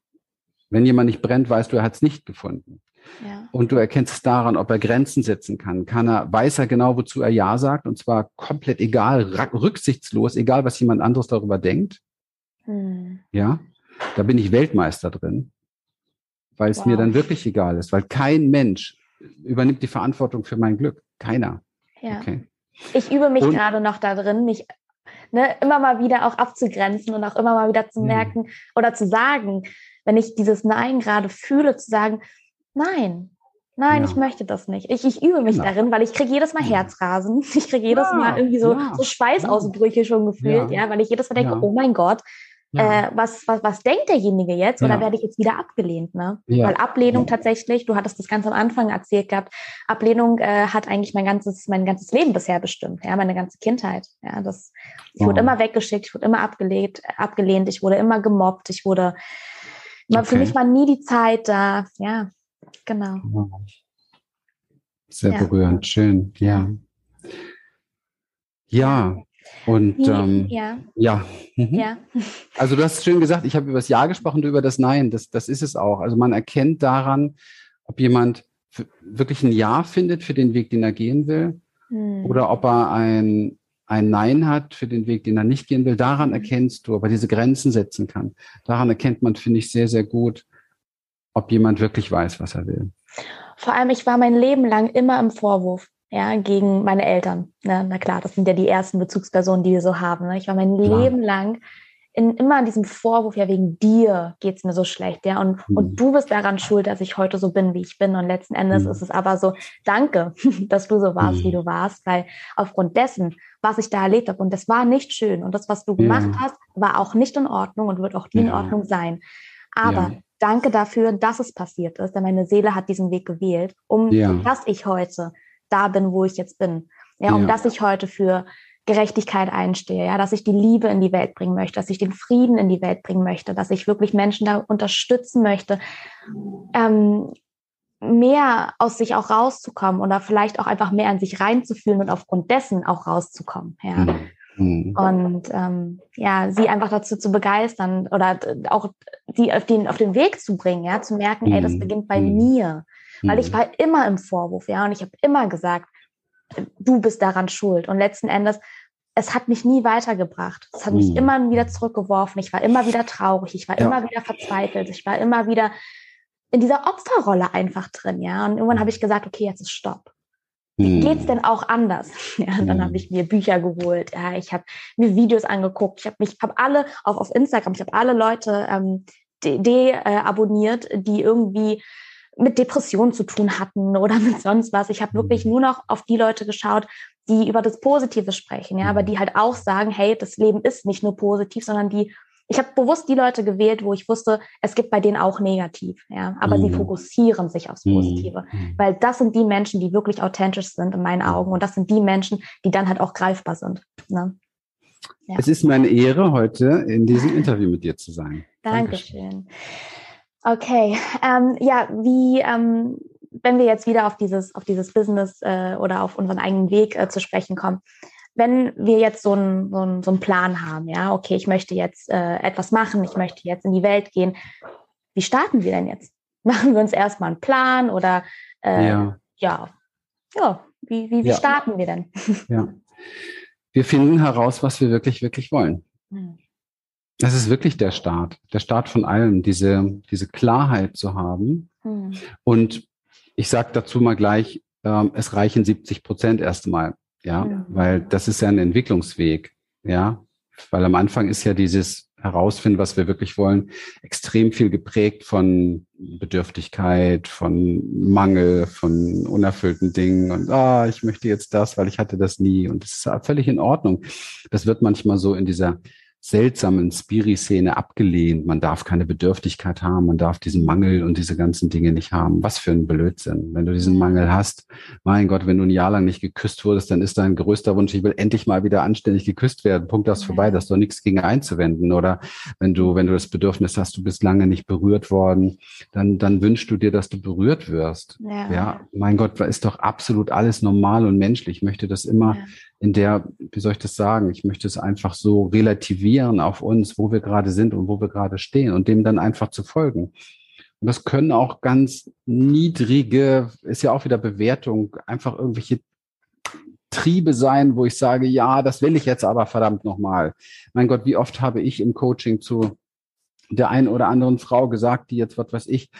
Wenn jemand nicht brennt, weißt du, er hat es nicht gefunden. Ja. Und du erkennst es daran, ob er Grenzen setzen kann. Kann er, weiß er genau, wozu er Ja sagt, und zwar komplett egal, rücksichtslos, egal, was jemand anderes darüber denkt. Hm. Ja, da bin ich Weltmeister drin, weil es wow. mir dann wirklich egal ist, weil kein Mensch übernimmt die Verantwortung für mein Glück. Keiner. Ja. Okay. Ich übe mich gerade noch da drin, mich ne, immer mal wieder auch abzugrenzen und auch immer mal wieder zu mhm. merken mhm. oder zu sagen, wenn ich dieses Nein gerade fühle, zu sagen, nein, nein, ja. ich möchte das nicht. Ich, ich übe mich genau. darin, weil ich kriege jedes Mal Herzrasen. Ich kriege jedes ja. Mal irgendwie so, ja. so Schweißausbrüche schon gefühlt, ja. weil ich jedes Mal denke, oh mein Gott, ja. Äh, was, was, was denkt derjenige jetzt? Oder ja. werde ich jetzt wieder abgelehnt? Ne? Ja. Weil Ablehnung tatsächlich, du hattest das ganz am Anfang erzählt gehabt, Ablehnung äh, hat eigentlich mein ganzes, mein ganzes Leben bisher bestimmt, ja, meine ganze Kindheit. Ja, das, ich wurde immer weggeschickt, ich wurde immer abgelehnt, abgelehnt, ich wurde immer gemobbt, ich wurde, okay. für mich war nie die Zeit da. Ja, genau. Sehr berührend, schön, ja. Ja, und ähm, ja. Ja. Mhm. ja. Also du hast schön gesagt, ich habe über das Ja gesprochen, du über das Nein. Das, das ist es auch. Also man erkennt daran, ob jemand wirklich ein Ja findet für den Weg, den er gehen will, mhm. oder ob er ein, ein Nein hat für den Weg, den er nicht gehen will. Daran mhm. erkennst du, ob er diese Grenzen setzen kann. Daran erkennt man, finde ich, sehr, sehr gut, ob jemand wirklich weiß, was er will. Vor allem, ich war mein Leben lang immer im Vorwurf ja, gegen meine Eltern. Ne? Na klar, das sind ja die ersten Bezugspersonen, die wir so haben. Ne? Ich war mein klar. Leben lang in, immer an diesem Vorwurf, ja, wegen dir geht's mir so schlecht, ja, und, mhm. und du bist daran schuld, dass ich heute so bin, wie ich bin. Und letzten Endes mhm. ist es aber so, danke, dass du so warst, mhm. wie du warst, weil aufgrund dessen, was ich da erlebt habe, und das war nicht schön, und das, was du gemacht hast, war auch nicht in Ordnung und wird auch nie ja. in Ordnung sein. Aber ja. danke dafür, dass es passiert ist, denn meine Seele hat diesen Weg gewählt, um ja. dass ich heute da bin, wo ich jetzt bin. Ja, um ja. dass ich heute für Gerechtigkeit einstehe, ja, dass ich die Liebe in die Welt bringen möchte, dass ich den Frieden in die Welt bringen möchte, dass ich wirklich Menschen da unterstützen möchte, ähm, mehr aus sich auch rauszukommen oder vielleicht auch einfach mehr an sich reinzufühlen und aufgrund dessen auch rauszukommen, ja. Mhm. mhm. Und ähm, ja, sie einfach dazu zu begeistern oder auch sie auf den, auf den Weg zu bringen, ja, zu merken, ey, das mhm. beginnt bei mhm. mir. Weil ich mhm. war immer im Vorwurf, ja, und ich habe immer gesagt, du bist daran schuld. Und letzten Endes, es hat mich nie weitergebracht. Es hat mich mhm. immer wieder zurückgeworfen. Ich war immer wieder traurig. Ich war ja. immer wieder verzweifelt. Ich war immer wieder in dieser Opferrolle einfach drin, ja. Und irgendwann habe ich gesagt, okay, jetzt ist Stopp. Wie geht's mhm. denn auch anders? Ja, dann habe ich mir Bücher geholt, ja, ich habe mir Videos angeguckt, ich habe mich, habe alle auch auf Instagram, ich habe alle Leute ähm, de, de äh, abonniert, die irgendwie mit Depressionen zu tun hatten oder mit sonst was. Ich habe wirklich mhm. nur noch auf die Leute geschaut, die über das Positive sprechen, ja, aber mhm. die halt auch sagen, hey, das Leben ist nicht nur positiv, sondern die, ich habe bewusst die Leute gewählt, wo ich wusste, es gibt bei denen auch negativ, ja, aber mhm. sie fokussieren sich aufs mhm. Positive, mhm. weil das sind die Menschen, die wirklich authentisch sind in meinen Augen und das sind die Menschen, die dann halt auch greifbar sind. Ne? Ja. Es ist meine Ehre, heute in diesem Interview mit dir zu sein. Dankeschön. Dankeschön. Okay, ähm, ja, wie, ähm, wenn wir jetzt wieder auf dieses, auf dieses Business äh, oder auf unseren eigenen Weg äh, zu sprechen kommen, wenn wir jetzt so einen, so, einen, so einen Plan haben, ja, okay, ich möchte jetzt äh, etwas machen, ich möchte jetzt in die Welt gehen, wie starten wir denn jetzt? Machen wir uns erstmal einen Plan oder äh, ja. ja, ja, wie, wie, wie ja. starten wir denn? Ja. Wir finden heraus, was wir wirklich, wirklich wollen. Hm. Das ist wirklich der Start, der Start von allem, diese, diese Klarheit zu haben. Mhm. Und ich sage dazu mal gleich, ähm, es reichen 70 Prozent erstmal. Ja, mhm. weil das ist ja ein Entwicklungsweg. Ja, weil am Anfang ist ja dieses herausfinden, was wir wirklich wollen, extrem viel geprägt von Bedürftigkeit, von Mangel, von unerfüllten Dingen und ah, ich möchte jetzt das, weil ich hatte das nie und das ist völlig in Ordnung. Das wird manchmal so in dieser seltsamen Spiri-Szene abgelehnt. Man darf keine Bedürftigkeit haben, man darf diesen Mangel und diese ganzen Dinge nicht haben. Was für ein Blödsinn. Wenn du diesen Mangel hast, mein Gott, wenn du ein Jahr lang nicht geküsst wurdest, dann ist dein größter Wunsch, ich will endlich mal wieder anständig geküsst werden. Punkt das vorbei, da ist doch nichts gegen einzuwenden. Oder wenn du, wenn du das Bedürfnis hast, du bist lange nicht berührt worden, dann, dann wünschst du dir, dass du berührt wirst. Ja, ja mein Gott, ist doch absolut alles normal und menschlich. Ich möchte das immer ja in der, wie soll ich das sagen, ich möchte es einfach so relativieren auf uns, wo wir gerade sind und wo wir gerade stehen und dem dann einfach zu folgen. Und das können auch ganz niedrige, ist ja auch wieder Bewertung, einfach irgendwelche Triebe sein, wo ich sage, ja, das will ich jetzt aber verdammt nochmal. Mein Gott, wie oft habe ich im Coaching zu der einen oder anderen Frau gesagt, die jetzt, was weiß ich,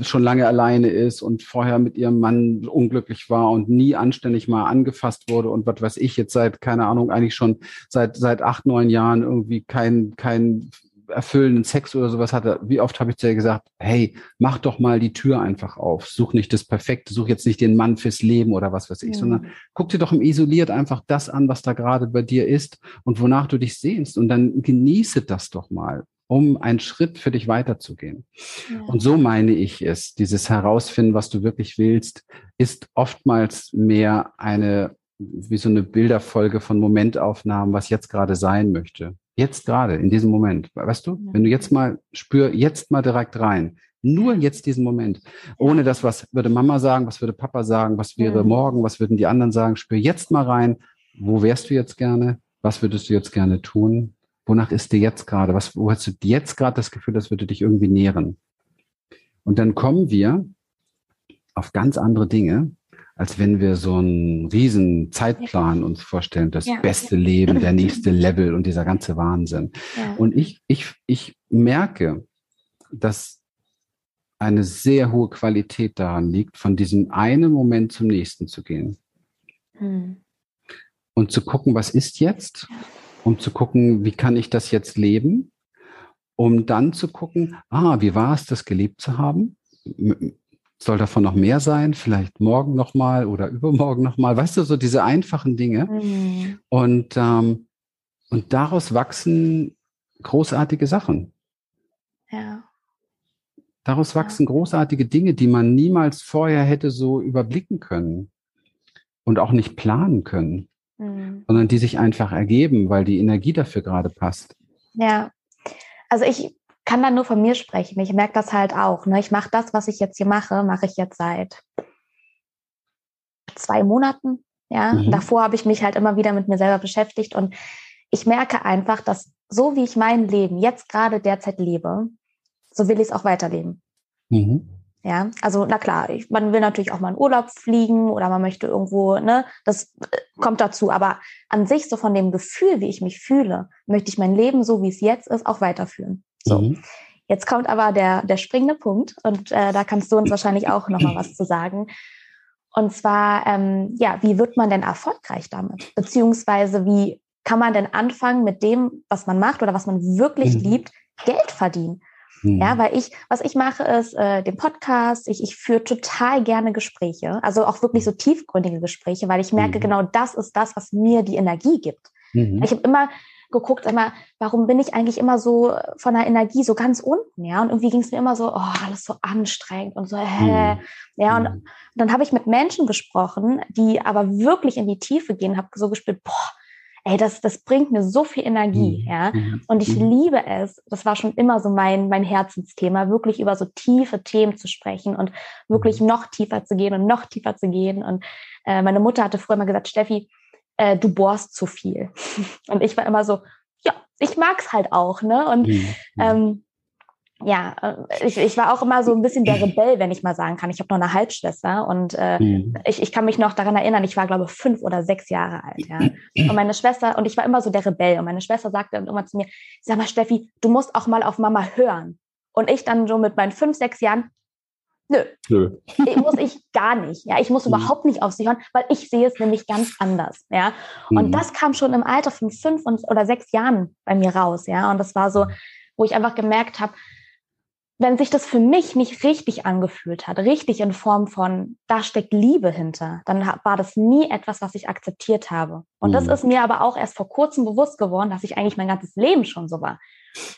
schon lange alleine ist und vorher mit ihrem Mann unglücklich war und nie anständig mal angefasst wurde und was weiß ich, jetzt seit, keine Ahnung, eigentlich schon seit, seit acht, neun Jahren irgendwie kein, kein erfüllenden Sex oder sowas hatte, wie oft habe ich zu ihr gesagt, hey, mach doch mal die Tür einfach auf, such nicht das Perfekte, such jetzt nicht den Mann fürs Leben oder was weiß ich, ja. sondern guck dir doch im Isoliert einfach das an, was da gerade bei dir ist und wonach du dich sehnst. Und dann genieße das doch mal um einen Schritt für dich weiterzugehen. Ja. Und so meine ich es. Dieses Herausfinden, was du wirklich willst, ist oftmals mehr eine, wie so eine Bilderfolge von Momentaufnahmen, was jetzt gerade sein möchte. Jetzt gerade, in diesem Moment. Weißt du, ja. wenn du jetzt mal spür, jetzt mal direkt rein. Nur jetzt diesen Moment. Ohne das, was würde Mama sagen, was würde Papa sagen, was wäre ja. morgen, was würden die anderen sagen. Spür jetzt mal rein. Wo wärst du jetzt gerne? Was würdest du jetzt gerne tun? Wonach ist dir jetzt gerade? Was, wo hast du jetzt gerade das Gefühl, das würde dich irgendwie nähren? Und dann kommen wir auf ganz andere Dinge, als wenn wir so einen riesen Zeitplan uns vorstellen, das ja. beste Leben, der nächste Level und dieser ganze Wahnsinn. Ja. Und ich, ich, ich merke, dass eine sehr hohe Qualität daran liegt, von diesem einen Moment zum nächsten zu gehen. Hm. Und zu gucken, was ist jetzt? Um zu gucken, wie kann ich das jetzt leben, um dann zu gucken, ah, wie war es, das gelebt zu haben? Soll davon noch mehr sein? Vielleicht morgen nochmal oder übermorgen nochmal? Weißt du, so diese einfachen Dinge. Mhm. Und, ähm, und daraus wachsen großartige Sachen. Ja. Daraus wachsen ja. großartige Dinge, die man niemals vorher hätte so überblicken können und auch nicht planen können mhm. sondern die sich einfach ergeben, weil die Energie dafür gerade passt. Ja, also ich kann da nur von mir sprechen. Ich merke das halt auch. Ne? Ich mache das, was ich jetzt hier mache, mache ich jetzt seit zwei Monaten. Ja, mhm. davor habe ich mich halt immer wieder mit mir selber beschäftigt und ich merke einfach, dass so wie ich mein Leben jetzt gerade derzeit lebe, so will ich es auch weiterleben. Mhm. Ja, also na klar, ich, man will natürlich auch mal in Urlaub fliegen oder man möchte irgendwo, ne, das äh, kommt dazu. Aber an sich, so von dem Gefühl, wie ich mich fühle, möchte ich mein Leben so, wie es jetzt ist, auch weiterführen. So. Mhm. Jetzt kommt aber der, der springende Punkt und äh, da kannst du uns wahrscheinlich auch nochmal was zu sagen. Und zwar, ähm, ja, wie wird man denn erfolgreich damit? Beziehungsweise wie kann man denn anfangen mit dem, was man macht oder was man wirklich mhm. liebt, Geld verdienen? Mhm. Ja, weil ich, was ich mache, ist äh, den Podcast. Ich, ich führe total gerne Gespräche, also auch wirklich so tiefgründige Gespräche, weil ich merke, mhm. genau das ist das, was mir die Energie gibt. Mhm. Ich habe immer geguckt, immer, warum bin ich eigentlich immer so von der Energie so ganz unten, ja? Und irgendwie ging es mir immer so, oh, alles so anstrengend und so, hä? Mhm. Ja, und, und dann habe ich mit Menschen gesprochen, die aber wirklich in die Tiefe gehen, habe so gespürt, boah, ey, das, das bringt mir so viel Energie, mhm. ja. Mhm. Und ich mhm. liebe es, das war schon immer so mein, mein Herzensthema, wirklich über so tiefe Themen zu sprechen und wirklich noch tiefer zu gehen und noch tiefer zu gehen. Und äh, meine Mutter hatte früher mal gesagt, Steffi, äh, du bohrst zu viel. und ich war immer so, ja, ich mag's halt auch, ne? Und mhm. ähm, ja, äh, ich, ich war auch immer so ein bisschen der Rebell, wenn ich mal sagen kann. Ich habe noch eine Halbschwester und äh, mhm. ich, ich kann mich noch daran erinnern, ich war, glaube ich, fünf oder sechs Jahre alt. Ja. Und meine Schwester, und ich war immer so der Rebell. Und meine Schwester sagte dann immer zu mir, sag mal, Steffi, du musst auch mal auf Mama hören. Und ich dann so mit meinen fünf, sechs Jahren, Nö. Nö. muss ich gar nicht. Ja, ich muss mhm. überhaupt nicht auf sie hören, weil ich sehe es nämlich ganz anders. Ja, und mhm. das kam schon im Alter von fünf und, oder sechs Jahren bei mir raus. Ja, und das war so, wo ich einfach gemerkt habe, wenn sich das für mich nicht richtig angefühlt hat, richtig in Form von, da steckt Liebe hinter, dann war das nie etwas, was ich akzeptiert habe. Und mhm. das ist mir aber auch erst vor kurzem bewusst geworden, dass ich eigentlich mein ganzes Leben schon so war.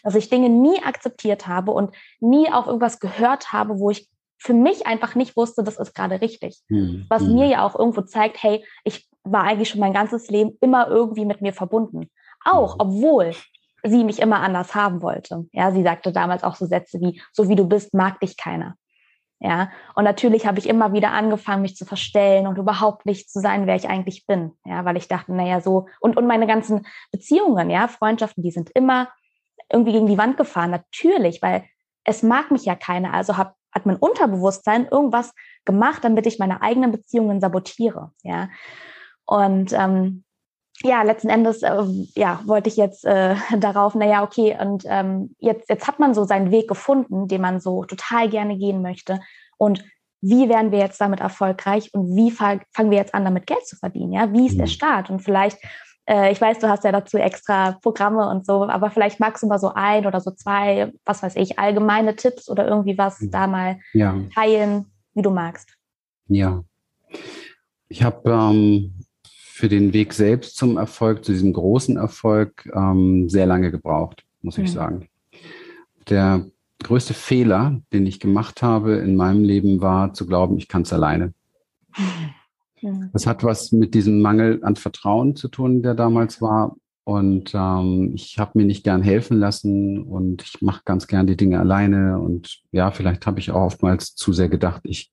Dass ich Dinge nie akzeptiert habe und nie auf irgendwas gehört habe, wo ich für mich einfach nicht wusste, das ist gerade richtig. Mhm. Was mhm. mir ja auch irgendwo zeigt, hey, ich war eigentlich schon mein ganzes Leben immer irgendwie mit mir verbunden. Auch, mhm. obwohl sie mich immer anders haben wollte. Ja, sie sagte damals auch so Sätze wie, so wie du bist, mag dich keiner. Ja, und natürlich habe ich immer wieder angefangen, mich zu verstellen und überhaupt nicht zu sein, wer ich eigentlich bin. Ja, weil ich dachte, naja, so, und, und meine ganzen Beziehungen, ja, Freundschaften, die sind immer irgendwie gegen die Wand gefahren. Natürlich, weil es mag mich ja keiner. Also hab, hat mein Unterbewusstsein irgendwas gemacht, damit ich meine eigenen Beziehungen sabotiere. Ja, und ähm, ja, letzten Endes äh, ja, wollte ich jetzt äh, darauf, naja, okay, und ähm, jetzt, jetzt hat man so seinen Weg gefunden, den man so total gerne gehen möchte. Und wie werden wir jetzt damit erfolgreich und wie fangen wir jetzt an, damit Geld zu verdienen? Ja, wie ist mhm. der Start? Und vielleicht, äh, ich weiß, du hast ja dazu extra Programme und so, aber vielleicht magst du mal so ein oder so zwei, was weiß ich, allgemeine Tipps oder irgendwie was mhm. da mal ja. teilen, wie du magst. Ja. Ich habe ähm, für den Weg selbst zum Erfolg, zu diesem großen Erfolg, ähm, sehr lange gebraucht, muss mhm. ich sagen. Der größte Fehler, den ich gemacht habe in meinem Leben, war zu glauben, ich kann es alleine. Mhm. Das hat was mit diesem Mangel an Vertrauen zu tun, der damals war. Und ähm, ich habe mir nicht gern helfen lassen und ich mache ganz gern die Dinge alleine. Und ja, vielleicht habe ich auch oftmals zu sehr gedacht, ich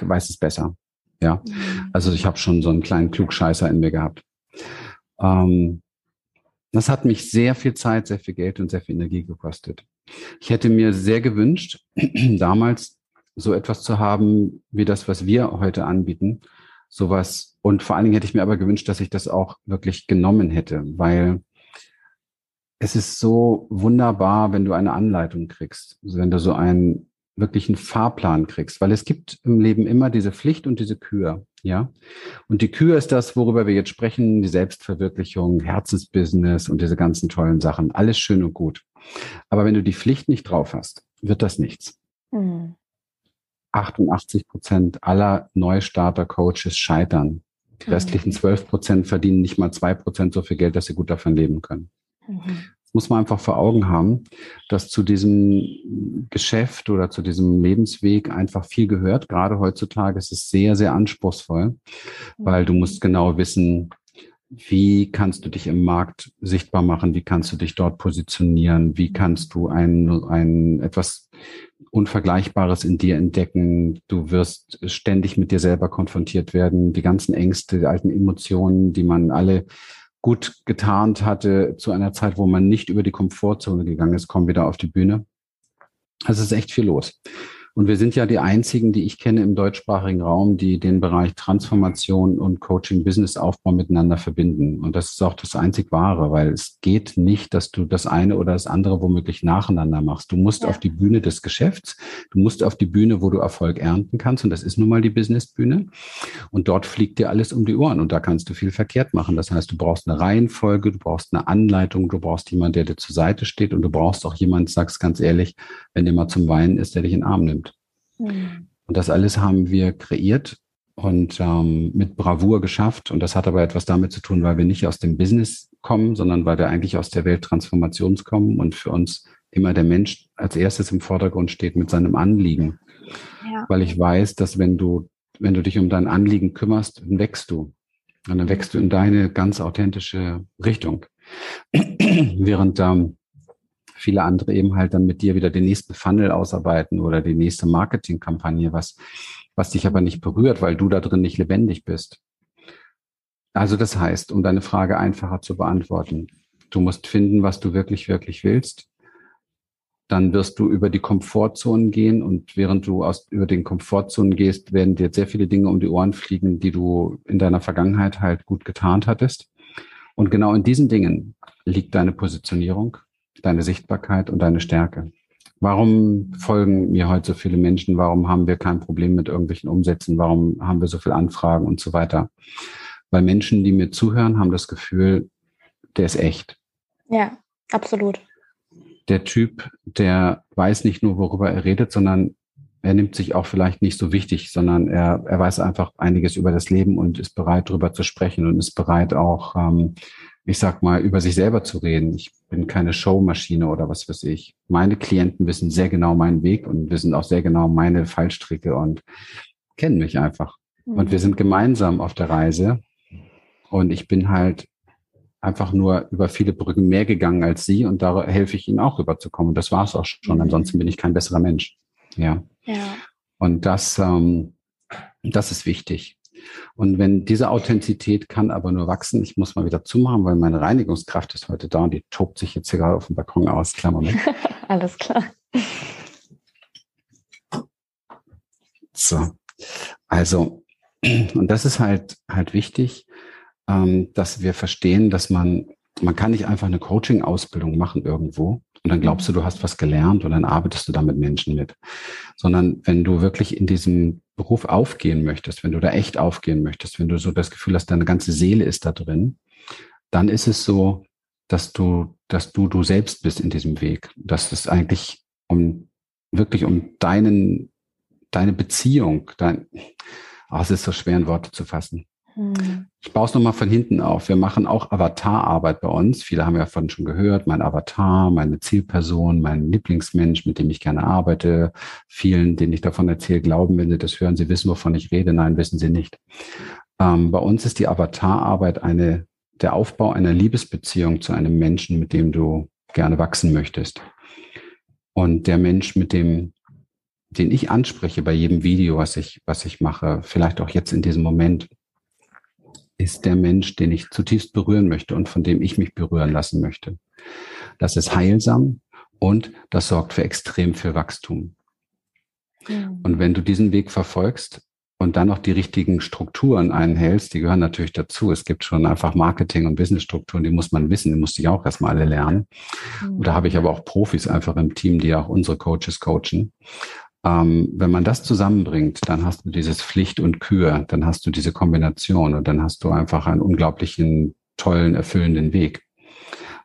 weiß es besser. Ja, mhm. also ich habe schon so einen kleinen Klugscheißer in mir gehabt. Ähm, das hat mich sehr viel Zeit, sehr viel Geld und sehr viel Energie gekostet. Ich hätte mir sehr gewünscht, damals so etwas zu haben wie das, was wir heute anbieten. Sowas. Und vor allen Dingen hätte ich mir aber gewünscht, dass ich das auch wirklich genommen hätte, weil es ist so wunderbar, wenn du eine Anleitung kriegst. Also wenn du so ein wirklich einen Fahrplan kriegst, weil es gibt im Leben immer diese Pflicht und diese Kür, ja. Und die Kür ist das, worüber wir jetzt sprechen, die Selbstverwirklichung, Herzensbusiness und diese ganzen tollen Sachen, alles schön und gut. Aber wenn du die Pflicht nicht drauf hast, wird das nichts. Mhm. 88 Prozent aller Neustarter-Coaches scheitern. Die restlichen 12 Prozent verdienen nicht mal zwei Prozent so viel Geld, dass sie gut davon leben können. Mhm muss man einfach vor Augen haben, dass zu diesem Geschäft oder zu diesem Lebensweg einfach viel gehört. Gerade heutzutage ist es sehr, sehr anspruchsvoll, weil du musst genau wissen, wie kannst du dich im Markt sichtbar machen? Wie kannst du dich dort positionieren? Wie kannst du ein, ein etwas Unvergleichbares in dir entdecken? Du wirst ständig mit dir selber konfrontiert werden. Die ganzen Ängste, die alten Emotionen, die man alle gut getarnt hatte zu einer Zeit, wo man nicht über die Komfortzone gegangen ist, kommen wieder auf die Bühne. Es ist echt viel los. Und wir sind ja die einzigen, die ich kenne im deutschsprachigen Raum, die den Bereich Transformation und Coaching Business Aufbau miteinander verbinden. Und das ist auch das einzig wahre, weil es geht nicht, dass du das eine oder das andere womöglich nacheinander machst. Du musst ja. auf die Bühne des Geschäfts, du musst auf die Bühne, wo du Erfolg ernten kannst. Und das ist nun mal die Businessbühne. Und dort fliegt dir alles um die Ohren und da kannst du viel verkehrt machen. Das heißt, du brauchst eine Reihenfolge, du brauchst eine Anleitung, du brauchst jemanden, der dir zur Seite steht und du brauchst auch jemanden, sag's ganz ehrlich, wenn dir mal zum Weinen ist, der dich in den Arm nimmt. Mhm. Und das alles haben wir kreiert und ähm, mit Bravour geschafft. Und das hat aber etwas damit zu tun, weil wir nicht aus dem Business kommen, sondern weil wir eigentlich aus der Welt Transformations kommen und für uns immer der Mensch als erstes im Vordergrund steht mit seinem Anliegen. Ja. Weil ich weiß, dass wenn du, wenn du dich um dein Anliegen kümmerst, dann wächst du. Und dann wächst du in deine ganz authentische Richtung. Während ähm, viele andere eben halt dann mit dir wieder den nächsten Funnel ausarbeiten oder die nächste Marketingkampagne, was, was dich aber nicht berührt, weil du da drin nicht lebendig bist. Also das heißt, um deine Frage einfacher zu beantworten, du musst finden, was du wirklich, wirklich willst. Dann wirst du über die Komfortzonen gehen und während du aus, über den Komfortzonen gehst, werden dir sehr viele Dinge um die Ohren fliegen, die du in deiner Vergangenheit halt gut getarnt hattest. Und genau in diesen Dingen liegt deine Positionierung deine Sichtbarkeit und deine Stärke. Warum folgen mir heute so viele Menschen? Warum haben wir kein Problem mit irgendwelchen Umsätzen? Warum haben wir so viele Anfragen und so weiter? Weil Menschen, die mir zuhören, haben das Gefühl, der ist echt. Ja, absolut. Der Typ, der weiß nicht nur, worüber er redet, sondern er nimmt sich auch vielleicht nicht so wichtig, sondern er, er weiß einfach einiges über das Leben und ist bereit, darüber zu sprechen und ist bereit auch, ähm, ich sag mal, über sich selber zu reden. Ich bin keine Showmaschine oder was weiß ich. Meine Klienten wissen sehr genau meinen Weg und wissen auch sehr genau meine Fallstricke und kennen mich einfach. Mhm. Und wir sind gemeinsam auf der Reise und ich bin halt einfach nur über viele Brücken mehr gegangen als sie und da helfe ich ihnen auch rüberzukommen. Und das war es auch schon. Mhm. Ansonsten bin ich kein besserer Mensch. Ja. ja. Und das, ähm, das ist wichtig. Und wenn diese Authentizität kann aber nur wachsen, ich muss mal wieder zumachen, weil meine Reinigungskraft ist heute da und die tobt sich jetzt hier gerade auf dem Balkon aus. Klar, Moment. Alles klar. So. Also, und das ist halt, halt wichtig, ähm, dass wir verstehen, dass man, man kann nicht einfach eine Coaching-Ausbildung machen irgendwo und dann glaubst du, du hast was gelernt und dann arbeitest du da mit Menschen mit. Sondern wenn du wirklich in diesem Beruf aufgehen möchtest, wenn du da echt aufgehen möchtest, wenn du so das Gefühl hast, deine ganze Seele ist da drin, dann ist es so, dass du, dass du du selbst bist in diesem Weg. Dass es eigentlich um wirklich um deinen, deine Beziehung, dein, oh, es ist so schwer in Worte zu fassen. Hm. Ich baue es nochmal von hinten auf. Wir machen auch Avatararbeit bei uns. Viele haben ja von schon gehört, mein Avatar, meine Zielperson, mein Lieblingsmensch, mit dem ich gerne arbeite. Vielen, denen ich davon erzähle, glauben, wenn sie das hören, sie wissen, wovon ich rede. Nein, wissen sie nicht. Ähm, bei uns ist die Avatararbeit eine, der Aufbau einer Liebesbeziehung zu einem Menschen, mit dem du gerne wachsen möchtest. Und der Mensch, mit dem den ich anspreche bei jedem Video, was ich, was ich mache, vielleicht auch jetzt in diesem Moment, ist der Mensch, den ich zutiefst berühren möchte und von dem ich mich berühren lassen möchte. Das ist heilsam und das sorgt für extrem viel Wachstum. Mhm. Und wenn du diesen Weg verfolgst und dann noch die richtigen Strukturen einhältst, die gehören natürlich dazu. Es gibt schon einfach Marketing- und Businessstrukturen, die muss man wissen, die musste ich auch erstmal alle lernen. Mhm. Und da habe ich aber auch Profis einfach im Team, die auch unsere Coaches coachen. Ähm, wenn man das zusammenbringt, dann hast du dieses Pflicht und Kür, dann hast du diese Kombination und dann hast du einfach einen unglaublichen, tollen, erfüllenden Weg.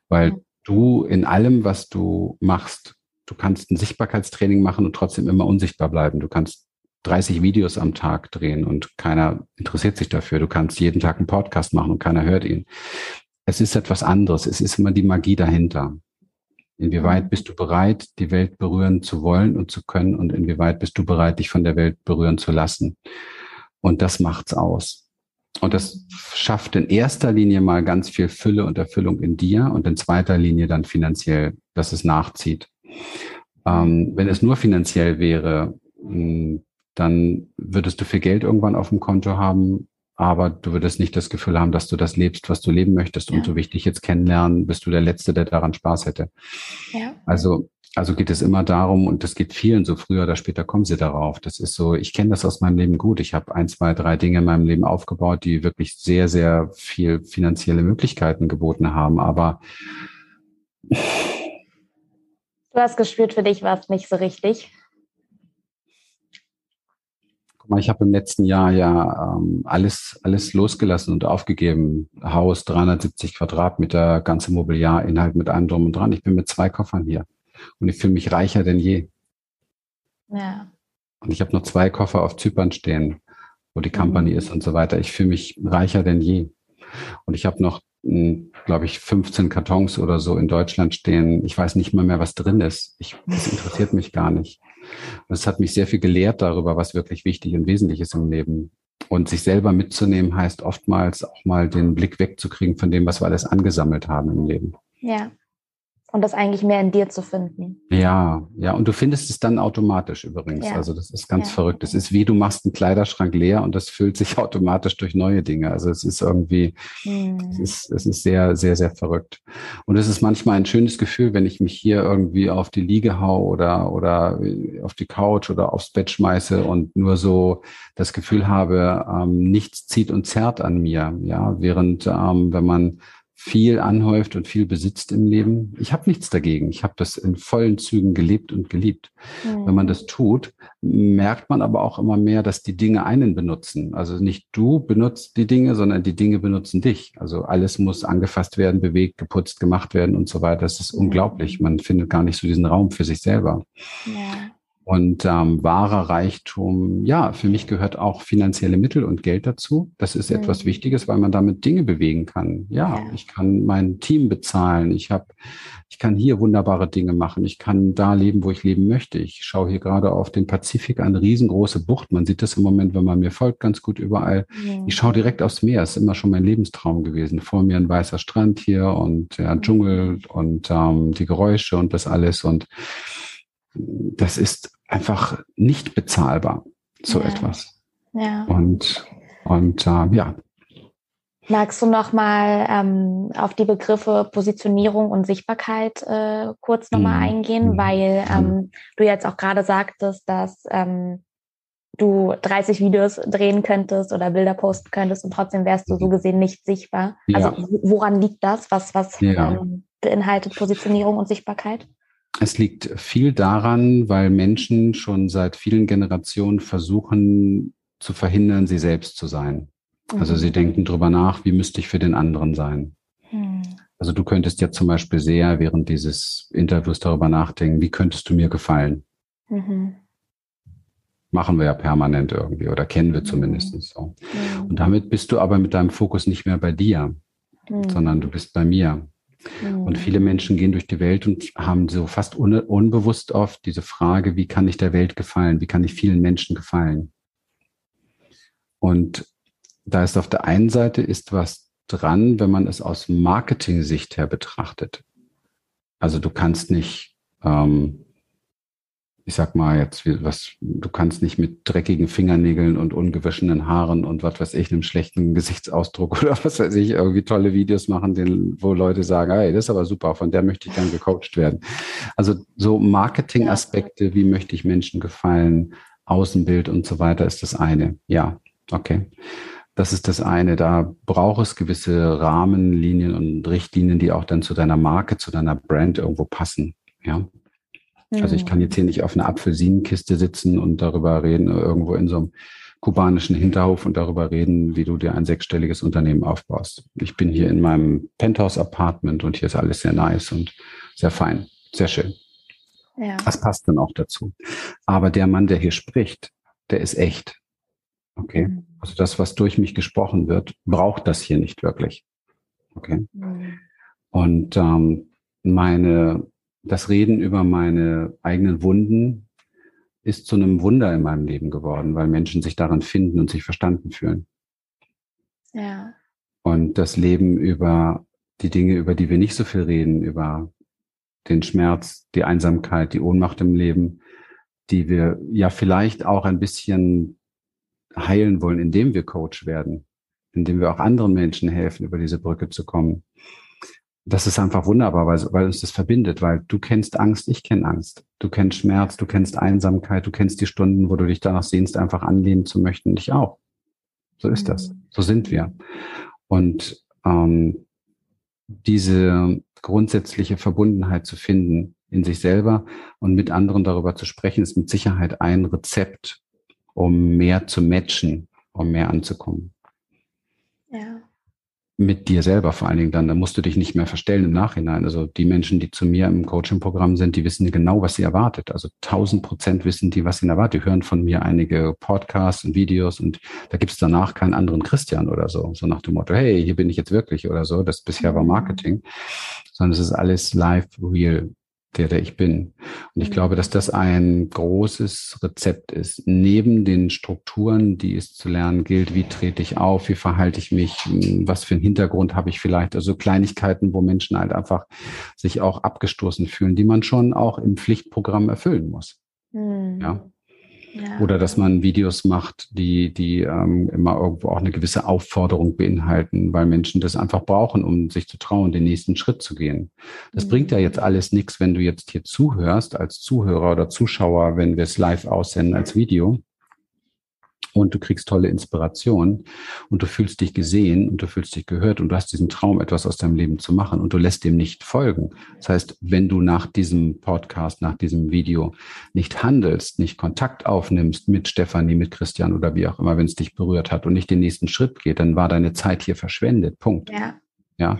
Weil du in allem, was du machst, du kannst ein Sichtbarkeitstraining machen und trotzdem immer unsichtbar bleiben. Du kannst 30 Videos am Tag drehen und keiner interessiert sich dafür. Du kannst jeden Tag einen Podcast machen und keiner hört ihn. Es ist etwas anderes. Es ist immer die Magie dahinter. Inwieweit bist du bereit, die Welt berühren zu wollen und zu können und inwieweit bist du bereit, dich von der Welt berühren zu lassen? Und das macht's aus. Und das schafft in erster Linie mal ganz viel Fülle und Erfüllung in dir und in zweiter Linie dann finanziell, dass es nachzieht. Ähm, wenn es nur finanziell wäre, hm, dann würdest du viel Geld irgendwann auf dem Konto haben aber du würdest nicht das Gefühl haben, dass du das lebst, was du leben möchtest. Ja. Und so wichtig jetzt kennenlernen, bist du der Letzte, der daran Spaß hätte. Ja. Also, also geht es immer darum, und das geht vielen so früher oder später kommen sie darauf. Das ist so, ich kenne das aus meinem Leben gut. Ich habe ein, zwei, drei Dinge in meinem Leben aufgebaut, die wirklich sehr, sehr viel finanzielle Möglichkeiten geboten haben. Aber du hast gespürt, für dich war es nicht so richtig ich habe im letzten Jahr ja ähm, alles, alles losgelassen und aufgegeben. Haus 370 Quadratmeter, ganze Mobiliarinhalt mit allem drum und dran. Ich bin mit zwei Koffern hier und ich fühle mich reicher denn je. Ja. Und ich habe noch zwei Koffer auf Zypern stehen, wo die Company mhm. ist und so weiter. Ich fühle mich reicher denn je. Und ich habe noch, hm, glaube ich, 15 Kartons oder so in Deutschland stehen. Ich weiß nicht mal mehr, was drin ist. Ich, das interessiert mich gar nicht. Und es hat mich sehr viel gelehrt darüber, was wirklich wichtig und wesentlich ist im Leben. Und sich selber mitzunehmen heißt oftmals auch mal den Blick wegzukriegen von dem, was wir alles angesammelt haben im Leben. Ja und das eigentlich mehr in dir zu finden. Ja, ja, und du findest es dann automatisch übrigens. Ja. Also das ist ganz ja. verrückt. Es ist wie du machst einen Kleiderschrank leer und das füllt sich automatisch durch neue Dinge. Also es ist irgendwie, hm. es, ist, es ist sehr, sehr, sehr verrückt. Und es ist manchmal ein schönes Gefühl, wenn ich mich hier irgendwie auf die Liege hau oder, oder auf die Couch oder aufs Bett schmeiße und nur so das Gefühl habe, ähm, nichts zieht und zerrt an mir. Ja, während ähm, wenn man viel anhäuft und viel besitzt im Leben. Ich habe nichts dagegen. Ich habe das in vollen Zügen gelebt und geliebt. Mhm. Wenn man das tut, merkt man aber auch immer mehr, dass die Dinge einen benutzen. Also nicht du benutzt die Dinge, sondern die Dinge benutzen dich. Also alles muss angefasst werden, bewegt, geputzt, gemacht werden und so weiter. Das ist mhm. unglaublich. Man findet gar nicht so diesen Raum für sich selber. Ja. Und ähm, wahrer Reichtum, ja, für mich gehört auch finanzielle Mittel und Geld dazu. Das ist mhm. etwas Wichtiges, weil man damit Dinge bewegen kann. Ja, ja. ich kann mein Team bezahlen. Ich habe, ich kann hier wunderbare Dinge machen. Ich kann da leben, wo ich leben möchte. Ich schaue hier gerade auf den Pazifik, eine riesengroße Bucht. Man sieht das im Moment, wenn man mir folgt, ganz gut überall. Mhm. Ich schaue direkt aufs Meer. Das ist immer schon mein Lebenstraum gewesen. Vor mir ein weißer Strand hier und ja, mhm. Dschungel und ähm, die Geräusche und das alles und das ist einfach nicht bezahlbar, so ja. etwas. Ja. Und, und äh, ja. Magst du noch mal ähm, auf die Begriffe Positionierung und Sichtbarkeit äh, kurz noch mal mhm. eingehen, mhm. weil ähm, du jetzt auch gerade sagtest, dass ähm, du 30 Videos drehen könntest oder Bilder posten könntest und trotzdem wärst du so mhm. gesehen nicht sichtbar. Also ja. woran liegt das? Was, was ja. ähm, beinhaltet Positionierung und Sichtbarkeit? Es liegt viel daran, weil Menschen schon seit vielen Generationen versuchen zu verhindern, sie selbst zu sein. Also sie mhm. denken drüber nach, wie müsste ich für den anderen sein. Mhm. Also du könntest ja zum Beispiel sehr während dieses Interviews darüber nachdenken, wie könntest du mir gefallen? Mhm. Machen wir ja permanent irgendwie oder kennen wir mhm. zumindest so. Und damit bist du aber mit deinem Fokus nicht mehr bei dir, mhm. sondern du bist bei mir. Und viele Menschen gehen durch die Welt und haben so fast un unbewusst oft diese Frage, wie kann ich der Welt gefallen? Wie kann ich vielen Menschen gefallen? Und da ist auf der einen Seite ist was dran, wenn man es aus Marketing-Sicht her betrachtet. Also du kannst nicht ähm, ich sag mal jetzt, was, du kannst nicht mit dreckigen Fingernägeln und ungewaschenen Haaren und was weiß ich, einem schlechten Gesichtsausdruck oder was weiß ich, irgendwie tolle Videos machen, den, wo Leute sagen, hey, das ist aber super, von der möchte ich dann gecoacht werden. Also so Marketingaspekte, wie möchte ich Menschen gefallen, Außenbild und so weiter ist das eine. Ja, okay. Das ist das eine. Da braucht es gewisse Rahmenlinien und Richtlinien, die auch dann zu deiner Marke, zu deiner Brand irgendwo passen. Ja. Also ich kann jetzt hier nicht auf einer Apfelsinenkiste sitzen und darüber reden, irgendwo in so einem kubanischen Hinterhof und darüber reden, wie du dir ein sechsstelliges Unternehmen aufbaust. Ich bin hier in meinem Penthouse-Apartment und hier ist alles sehr nice und sehr fein, sehr schön. Ja. Das passt dann auch dazu. Aber der Mann, der hier spricht, der ist echt. Okay. Mhm. Also das, was durch mich gesprochen wird, braucht das hier nicht wirklich. Okay. Mhm. Und ähm, meine das Reden über meine eigenen Wunden ist zu einem Wunder in meinem Leben geworden, weil Menschen sich daran finden und sich verstanden fühlen. Ja. Und das Leben über die Dinge, über die wir nicht so viel reden, über den Schmerz, die Einsamkeit, die Ohnmacht im Leben, die wir ja vielleicht auch ein bisschen heilen wollen, indem wir Coach werden, indem wir auch anderen Menschen helfen, über diese Brücke zu kommen das ist einfach wunderbar, weil, weil uns das verbindet, weil du kennst Angst, ich kenne Angst. Du kennst Schmerz, du kennst Einsamkeit, du kennst die Stunden, wo du dich danach sehnst, einfach anlehnen zu möchten, ich auch. So ist das. Mhm. So sind wir. Und ähm, diese grundsätzliche Verbundenheit zu finden in sich selber und mit anderen darüber zu sprechen, ist mit Sicherheit ein Rezept, um mehr zu matchen, um mehr anzukommen. Ja mit dir selber vor allen Dingen dann. Da musst du dich nicht mehr verstellen im Nachhinein. Also die Menschen, die zu mir im Coaching-Programm sind, die wissen genau, was sie erwartet. Also tausend Prozent wissen die, was sie erwartet. Die hören von mir einige Podcasts und Videos und da gibt es danach keinen anderen Christian oder so. So nach dem Motto, hey, hier bin ich jetzt wirklich oder so. Das bisher war mhm. Marketing. Sondern es ist alles live, real der, der ich bin. Und ich mhm. glaube, dass das ein großes Rezept ist. Neben den Strukturen, die es zu lernen gilt, wie trete ich auf, wie verhalte ich mich, was für einen Hintergrund habe ich vielleicht, also Kleinigkeiten, wo Menschen halt einfach sich auch abgestoßen fühlen, die man schon auch im Pflichtprogramm erfüllen muss. Mhm. Ja. Oder dass man Videos macht, die, die ähm, immer irgendwo auch eine gewisse Aufforderung beinhalten, weil Menschen das einfach brauchen, um sich zu trauen, den nächsten Schritt zu gehen. Das mhm. bringt ja jetzt alles nichts, wenn du jetzt hier zuhörst als Zuhörer oder Zuschauer, wenn wir es live aussenden als Video. Und du kriegst tolle Inspiration und du fühlst dich gesehen und du fühlst dich gehört und du hast diesen Traum, etwas aus deinem Leben zu machen und du lässt dem nicht folgen. Das heißt, wenn du nach diesem Podcast, nach diesem Video nicht handelst, nicht Kontakt aufnimmst mit Stefanie, mit Christian oder wie auch immer, wenn es dich berührt hat und nicht den nächsten Schritt geht, dann war deine Zeit hier verschwendet. Punkt. Ja. Ja.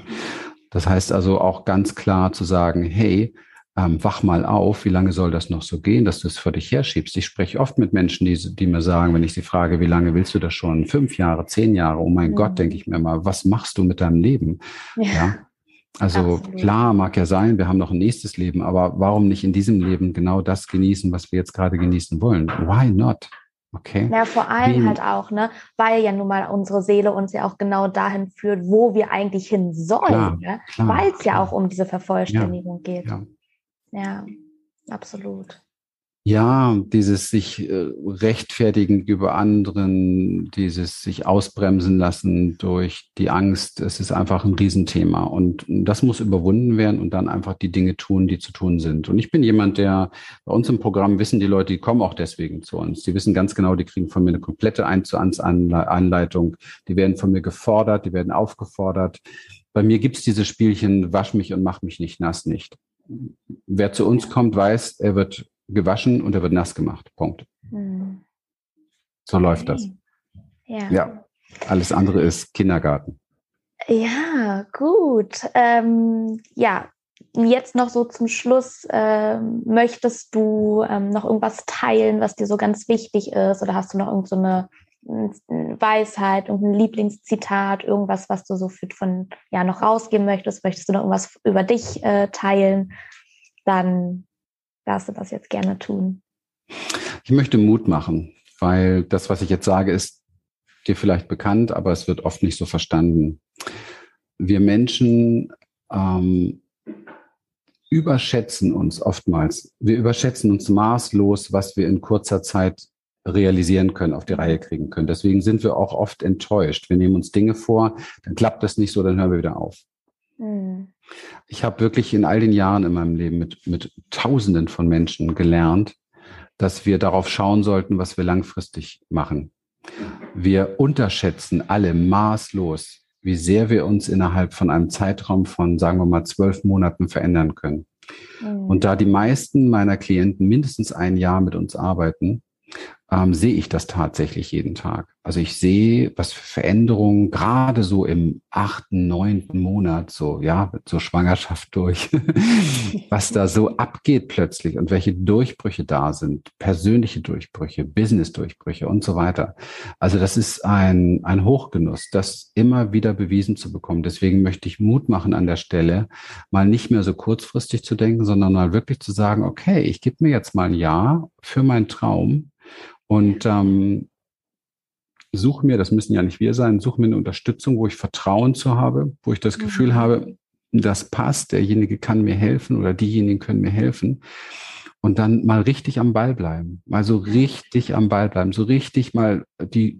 Das heißt also auch ganz klar zu sagen, hey, ähm, wach mal auf, wie lange soll das noch so gehen, dass du es vor dich herschiebst. Ich spreche oft mit Menschen, die, die mir sagen, wenn ich sie frage, wie lange willst du das schon? Fünf Jahre, zehn Jahre, oh mein mhm. Gott, denke ich mir mal, was machst du mit deinem Leben? Ja. ja? Also Absolut. klar, mag ja sein, wir haben noch ein nächstes Leben, aber warum nicht in diesem Leben genau das genießen, was wir jetzt gerade genießen wollen? Why not? Okay. Ja, vor allem Wen? halt auch, ne, weil ja nun mal unsere Seele uns ja auch genau dahin führt, wo wir eigentlich hin sollen, ne? weil es ja auch um diese Vervollständigung ja, geht. Ja. Ja, absolut. Ja, dieses sich äh, rechtfertigen über anderen, dieses sich ausbremsen lassen durch die Angst, es ist einfach ein Riesenthema. Und das muss überwunden werden und dann einfach die Dinge tun, die zu tun sind. Und ich bin jemand, der bei uns im Programm wissen die Leute, die kommen auch deswegen zu uns. Die wissen ganz genau, die kriegen von mir eine komplette 1 zu 1 Anleitung. Die werden von mir gefordert, die werden aufgefordert. Bei mir gibt's diese Spielchen, wasch mich und mach mich nicht nass nicht wer zu uns kommt, weiß, er wird gewaschen und er wird nass gemacht. Punkt. Mhm. So okay. läuft das. Ja. ja. Alles andere ist Kindergarten. Ja, gut. Ähm, ja, jetzt noch so zum Schluss, ähm, möchtest du ähm, noch irgendwas teilen, was dir so ganz wichtig ist? Oder hast du noch irgendeine so Weisheit, irgendein Lieblingszitat, irgendwas, was du so für, von ja noch rausgeben möchtest? Möchtest du noch irgendwas über dich äh, teilen? Dann darfst du das jetzt gerne tun. Ich möchte Mut machen, weil das, was ich jetzt sage, ist dir vielleicht bekannt, aber es wird oft nicht so verstanden. Wir Menschen ähm, überschätzen uns oftmals. Wir überschätzen uns maßlos, was wir in kurzer Zeit realisieren können, auf die Reihe kriegen können. Deswegen sind wir auch oft enttäuscht. Wir nehmen uns Dinge vor, dann klappt das nicht so, dann hören wir wieder auf. Mhm. Ich habe wirklich in all den Jahren in meinem Leben mit, mit Tausenden von Menschen gelernt, dass wir darauf schauen sollten, was wir langfristig machen. Wir unterschätzen alle maßlos, wie sehr wir uns innerhalb von einem Zeitraum von, sagen wir mal, zwölf Monaten verändern können. Mhm. Und da die meisten meiner Klienten mindestens ein Jahr mit uns arbeiten, ähm, sehe ich das tatsächlich jeden Tag. Also ich sehe, was für Veränderungen gerade so im achten, neunten Monat, so ja, so Schwangerschaft durch, was da so abgeht plötzlich und welche Durchbrüche da sind, persönliche Durchbrüche, Business-Durchbrüche und so weiter. Also das ist ein, ein Hochgenuss, das immer wieder bewiesen zu bekommen. Deswegen möchte ich Mut machen an der Stelle, mal nicht mehr so kurzfristig zu denken, sondern mal wirklich zu sagen, okay, ich gebe mir jetzt mal ein Jahr für meinen Traum und ähm, suche mir, das müssen ja nicht wir sein, suche mir eine Unterstützung, wo ich Vertrauen zu habe, wo ich das mhm. Gefühl habe, das passt, derjenige kann mir helfen oder diejenigen können mir helfen und dann mal richtig am Ball bleiben, mal so richtig am Ball bleiben, so richtig mal die,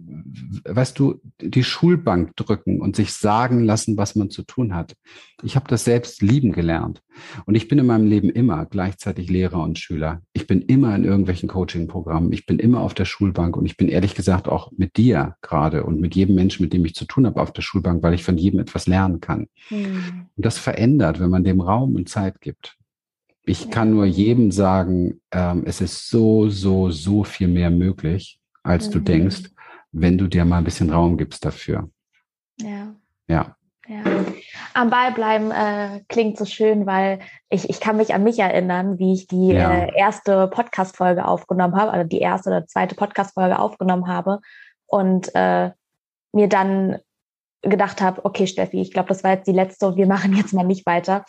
weißt du, die Schulbank drücken und sich sagen lassen, was man zu tun hat. Ich habe das selbst lieben gelernt und ich bin in meinem Leben immer gleichzeitig Lehrer und Schüler. Ich bin immer in irgendwelchen Coaching-Programmen, ich bin immer auf der Schulbank und ich bin ehrlich gesagt auch mit dir gerade und mit jedem Menschen, mit dem ich zu tun habe auf der Schulbank, weil ich von jedem etwas lernen kann. Mhm. Und das verändert, wenn man dem Raum und Zeit gibt. Ich kann nur jedem sagen, ähm, es ist so, so, so viel mehr möglich, als mhm. du denkst, wenn du dir mal ein bisschen Raum gibst dafür. Ja. Ja. Ja. Am Ball bleiben äh, klingt so schön, weil ich, ich kann mich an mich erinnern, wie ich die ja. äh, erste Podcast-Folge aufgenommen habe, also die erste oder zweite Podcast-Folge aufgenommen habe und äh, mir dann gedacht habe, okay, Steffi, ich glaube, das war jetzt die letzte und wir machen jetzt mal nicht weiter.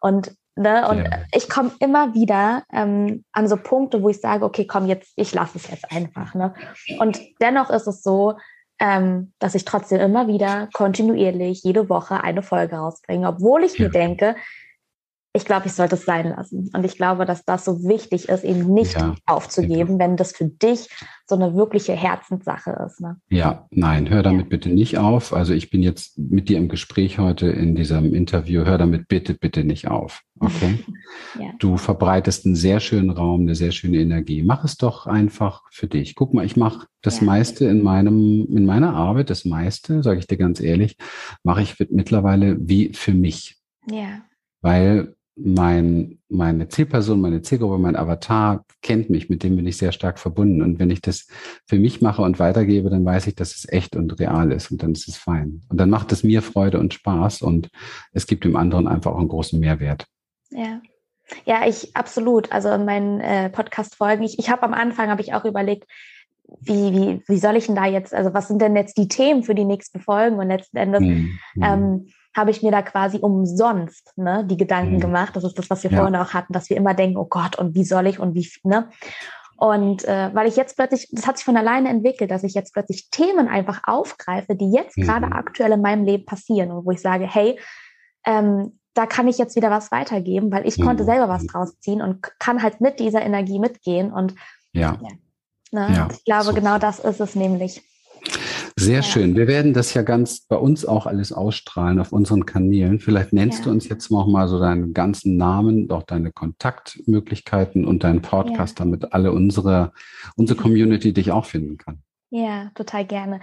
Und Ne? Und ja. ich komme immer wieder ähm, an so Punkte, wo ich sage, okay, komm, jetzt, ich lasse es jetzt einfach. Ne? Und dennoch ist es so, ähm, dass ich trotzdem immer wieder kontinuierlich jede Woche eine Folge rausbringe, obwohl ich ja. mir denke, ich glaube, ich sollte es sein lassen. Und ich glaube, dass das so wichtig ist, eben nicht ja, aufzugeben, wenn das für dich so eine wirkliche Herzenssache ist. Ne? Ja, nein, hör damit ja. bitte nicht auf. Also ich bin jetzt mit dir im Gespräch heute in diesem Interview. Hör damit bitte, bitte nicht auf. Okay. ja. Du verbreitest einen sehr schönen Raum, eine sehr schöne Energie. Mach es doch einfach für dich. Guck mal, ich mache das meiste in meinem, in meiner Arbeit, das meiste, sage ich dir ganz ehrlich, mache ich mittlerweile wie für mich. Ja. Weil mein, meine Zielperson, meine Zielgruppe, mein Avatar kennt mich, mit dem bin ich sehr stark verbunden. Und wenn ich das für mich mache und weitergebe, dann weiß ich, dass es echt und real ist und dann ist es fein. Und dann macht es mir Freude und Spaß und es gibt dem anderen einfach auch einen großen Mehrwert. Ja. Ja, ich absolut. Also in meinen äh, Podcast-Folgen, ich, ich habe am Anfang, habe ich auch überlegt, wie, wie, wie soll ich denn da jetzt, also was sind denn jetzt die Themen für die nächsten Folgen? Und letzten Endes mhm. ähm, habe ich mir da quasi umsonst ne, die Gedanken mhm. gemacht. Das ist das, was wir ja. vorhin auch hatten, dass wir immer denken, oh Gott, und wie soll ich und wie, ne? Und äh, weil ich jetzt plötzlich, das hat sich von alleine entwickelt, dass ich jetzt plötzlich Themen einfach aufgreife, die jetzt mhm. gerade aktuell in meinem Leben passieren und wo ich sage, hey, ähm, da kann ich jetzt wieder was weitergeben, weil ich mhm. konnte selber was draus ziehen und kann halt mit dieser Energie mitgehen. Und ja, ja, ne? ja ich glaube, so. genau das ist es nämlich. Sehr ja. schön. Wir werden das ja ganz bei uns auch alles ausstrahlen auf unseren Kanälen. Vielleicht nennst ja. du uns jetzt noch mal so deinen ganzen Namen, auch deine Kontaktmöglichkeiten und deinen Podcast, ja. damit alle unsere, unsere Community dich auch finden kann. Ja, total gerne.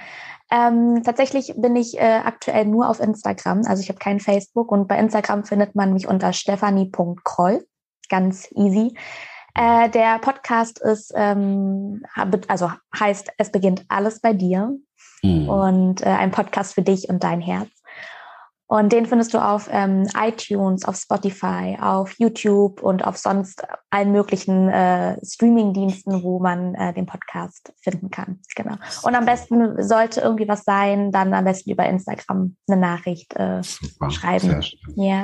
Ähm, tatsächlich bin ich äh, aktuell nur auf Instagram, also ich habe kein Facebook und bei Instagram findet man mich unter stephanie.kroll. Ganz easy. Äh, der Podcast ist, ähm, also heißt, es beginnt alles bei dir mhm. und äh, ein Podcast für dich und dein Herz. Und den findest du auf ähm, iTunes, auf Spotify, auf YouTube und auf sonst allen möglichen äh, Streaming-Diensten, wo man äh, den Podcast finden kann. Genau. Und am besten sollte irgendwie was sein, dann am besten über Instagram eine Nachricht äh, schreiben. Ja.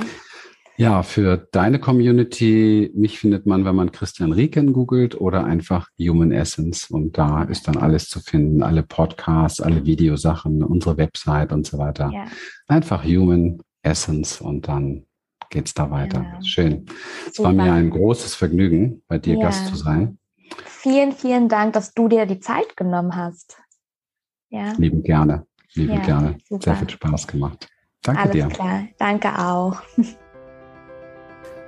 Ja, für deine Community, mich findet man, wenn man Christian Rieken googelt oder einfach Human Essence. Und da ist dann alles zu finden, alle Podcasts, alle Videosachen, unsere Website und so weiter. Ja. Einfach Human Essence und dann geht's da weiter. Ja. Schön. Es war mir ein großes Vergnügen, bei dir ja. Gast zu sein. Vielen, vielen Dank, dass du dir die Zeit genommen hast. Ja. Lieben gerne. Lieben gerne. Super. Sehr viel Spaß gemacht. Danke Alles dir. Klar. Danke auch.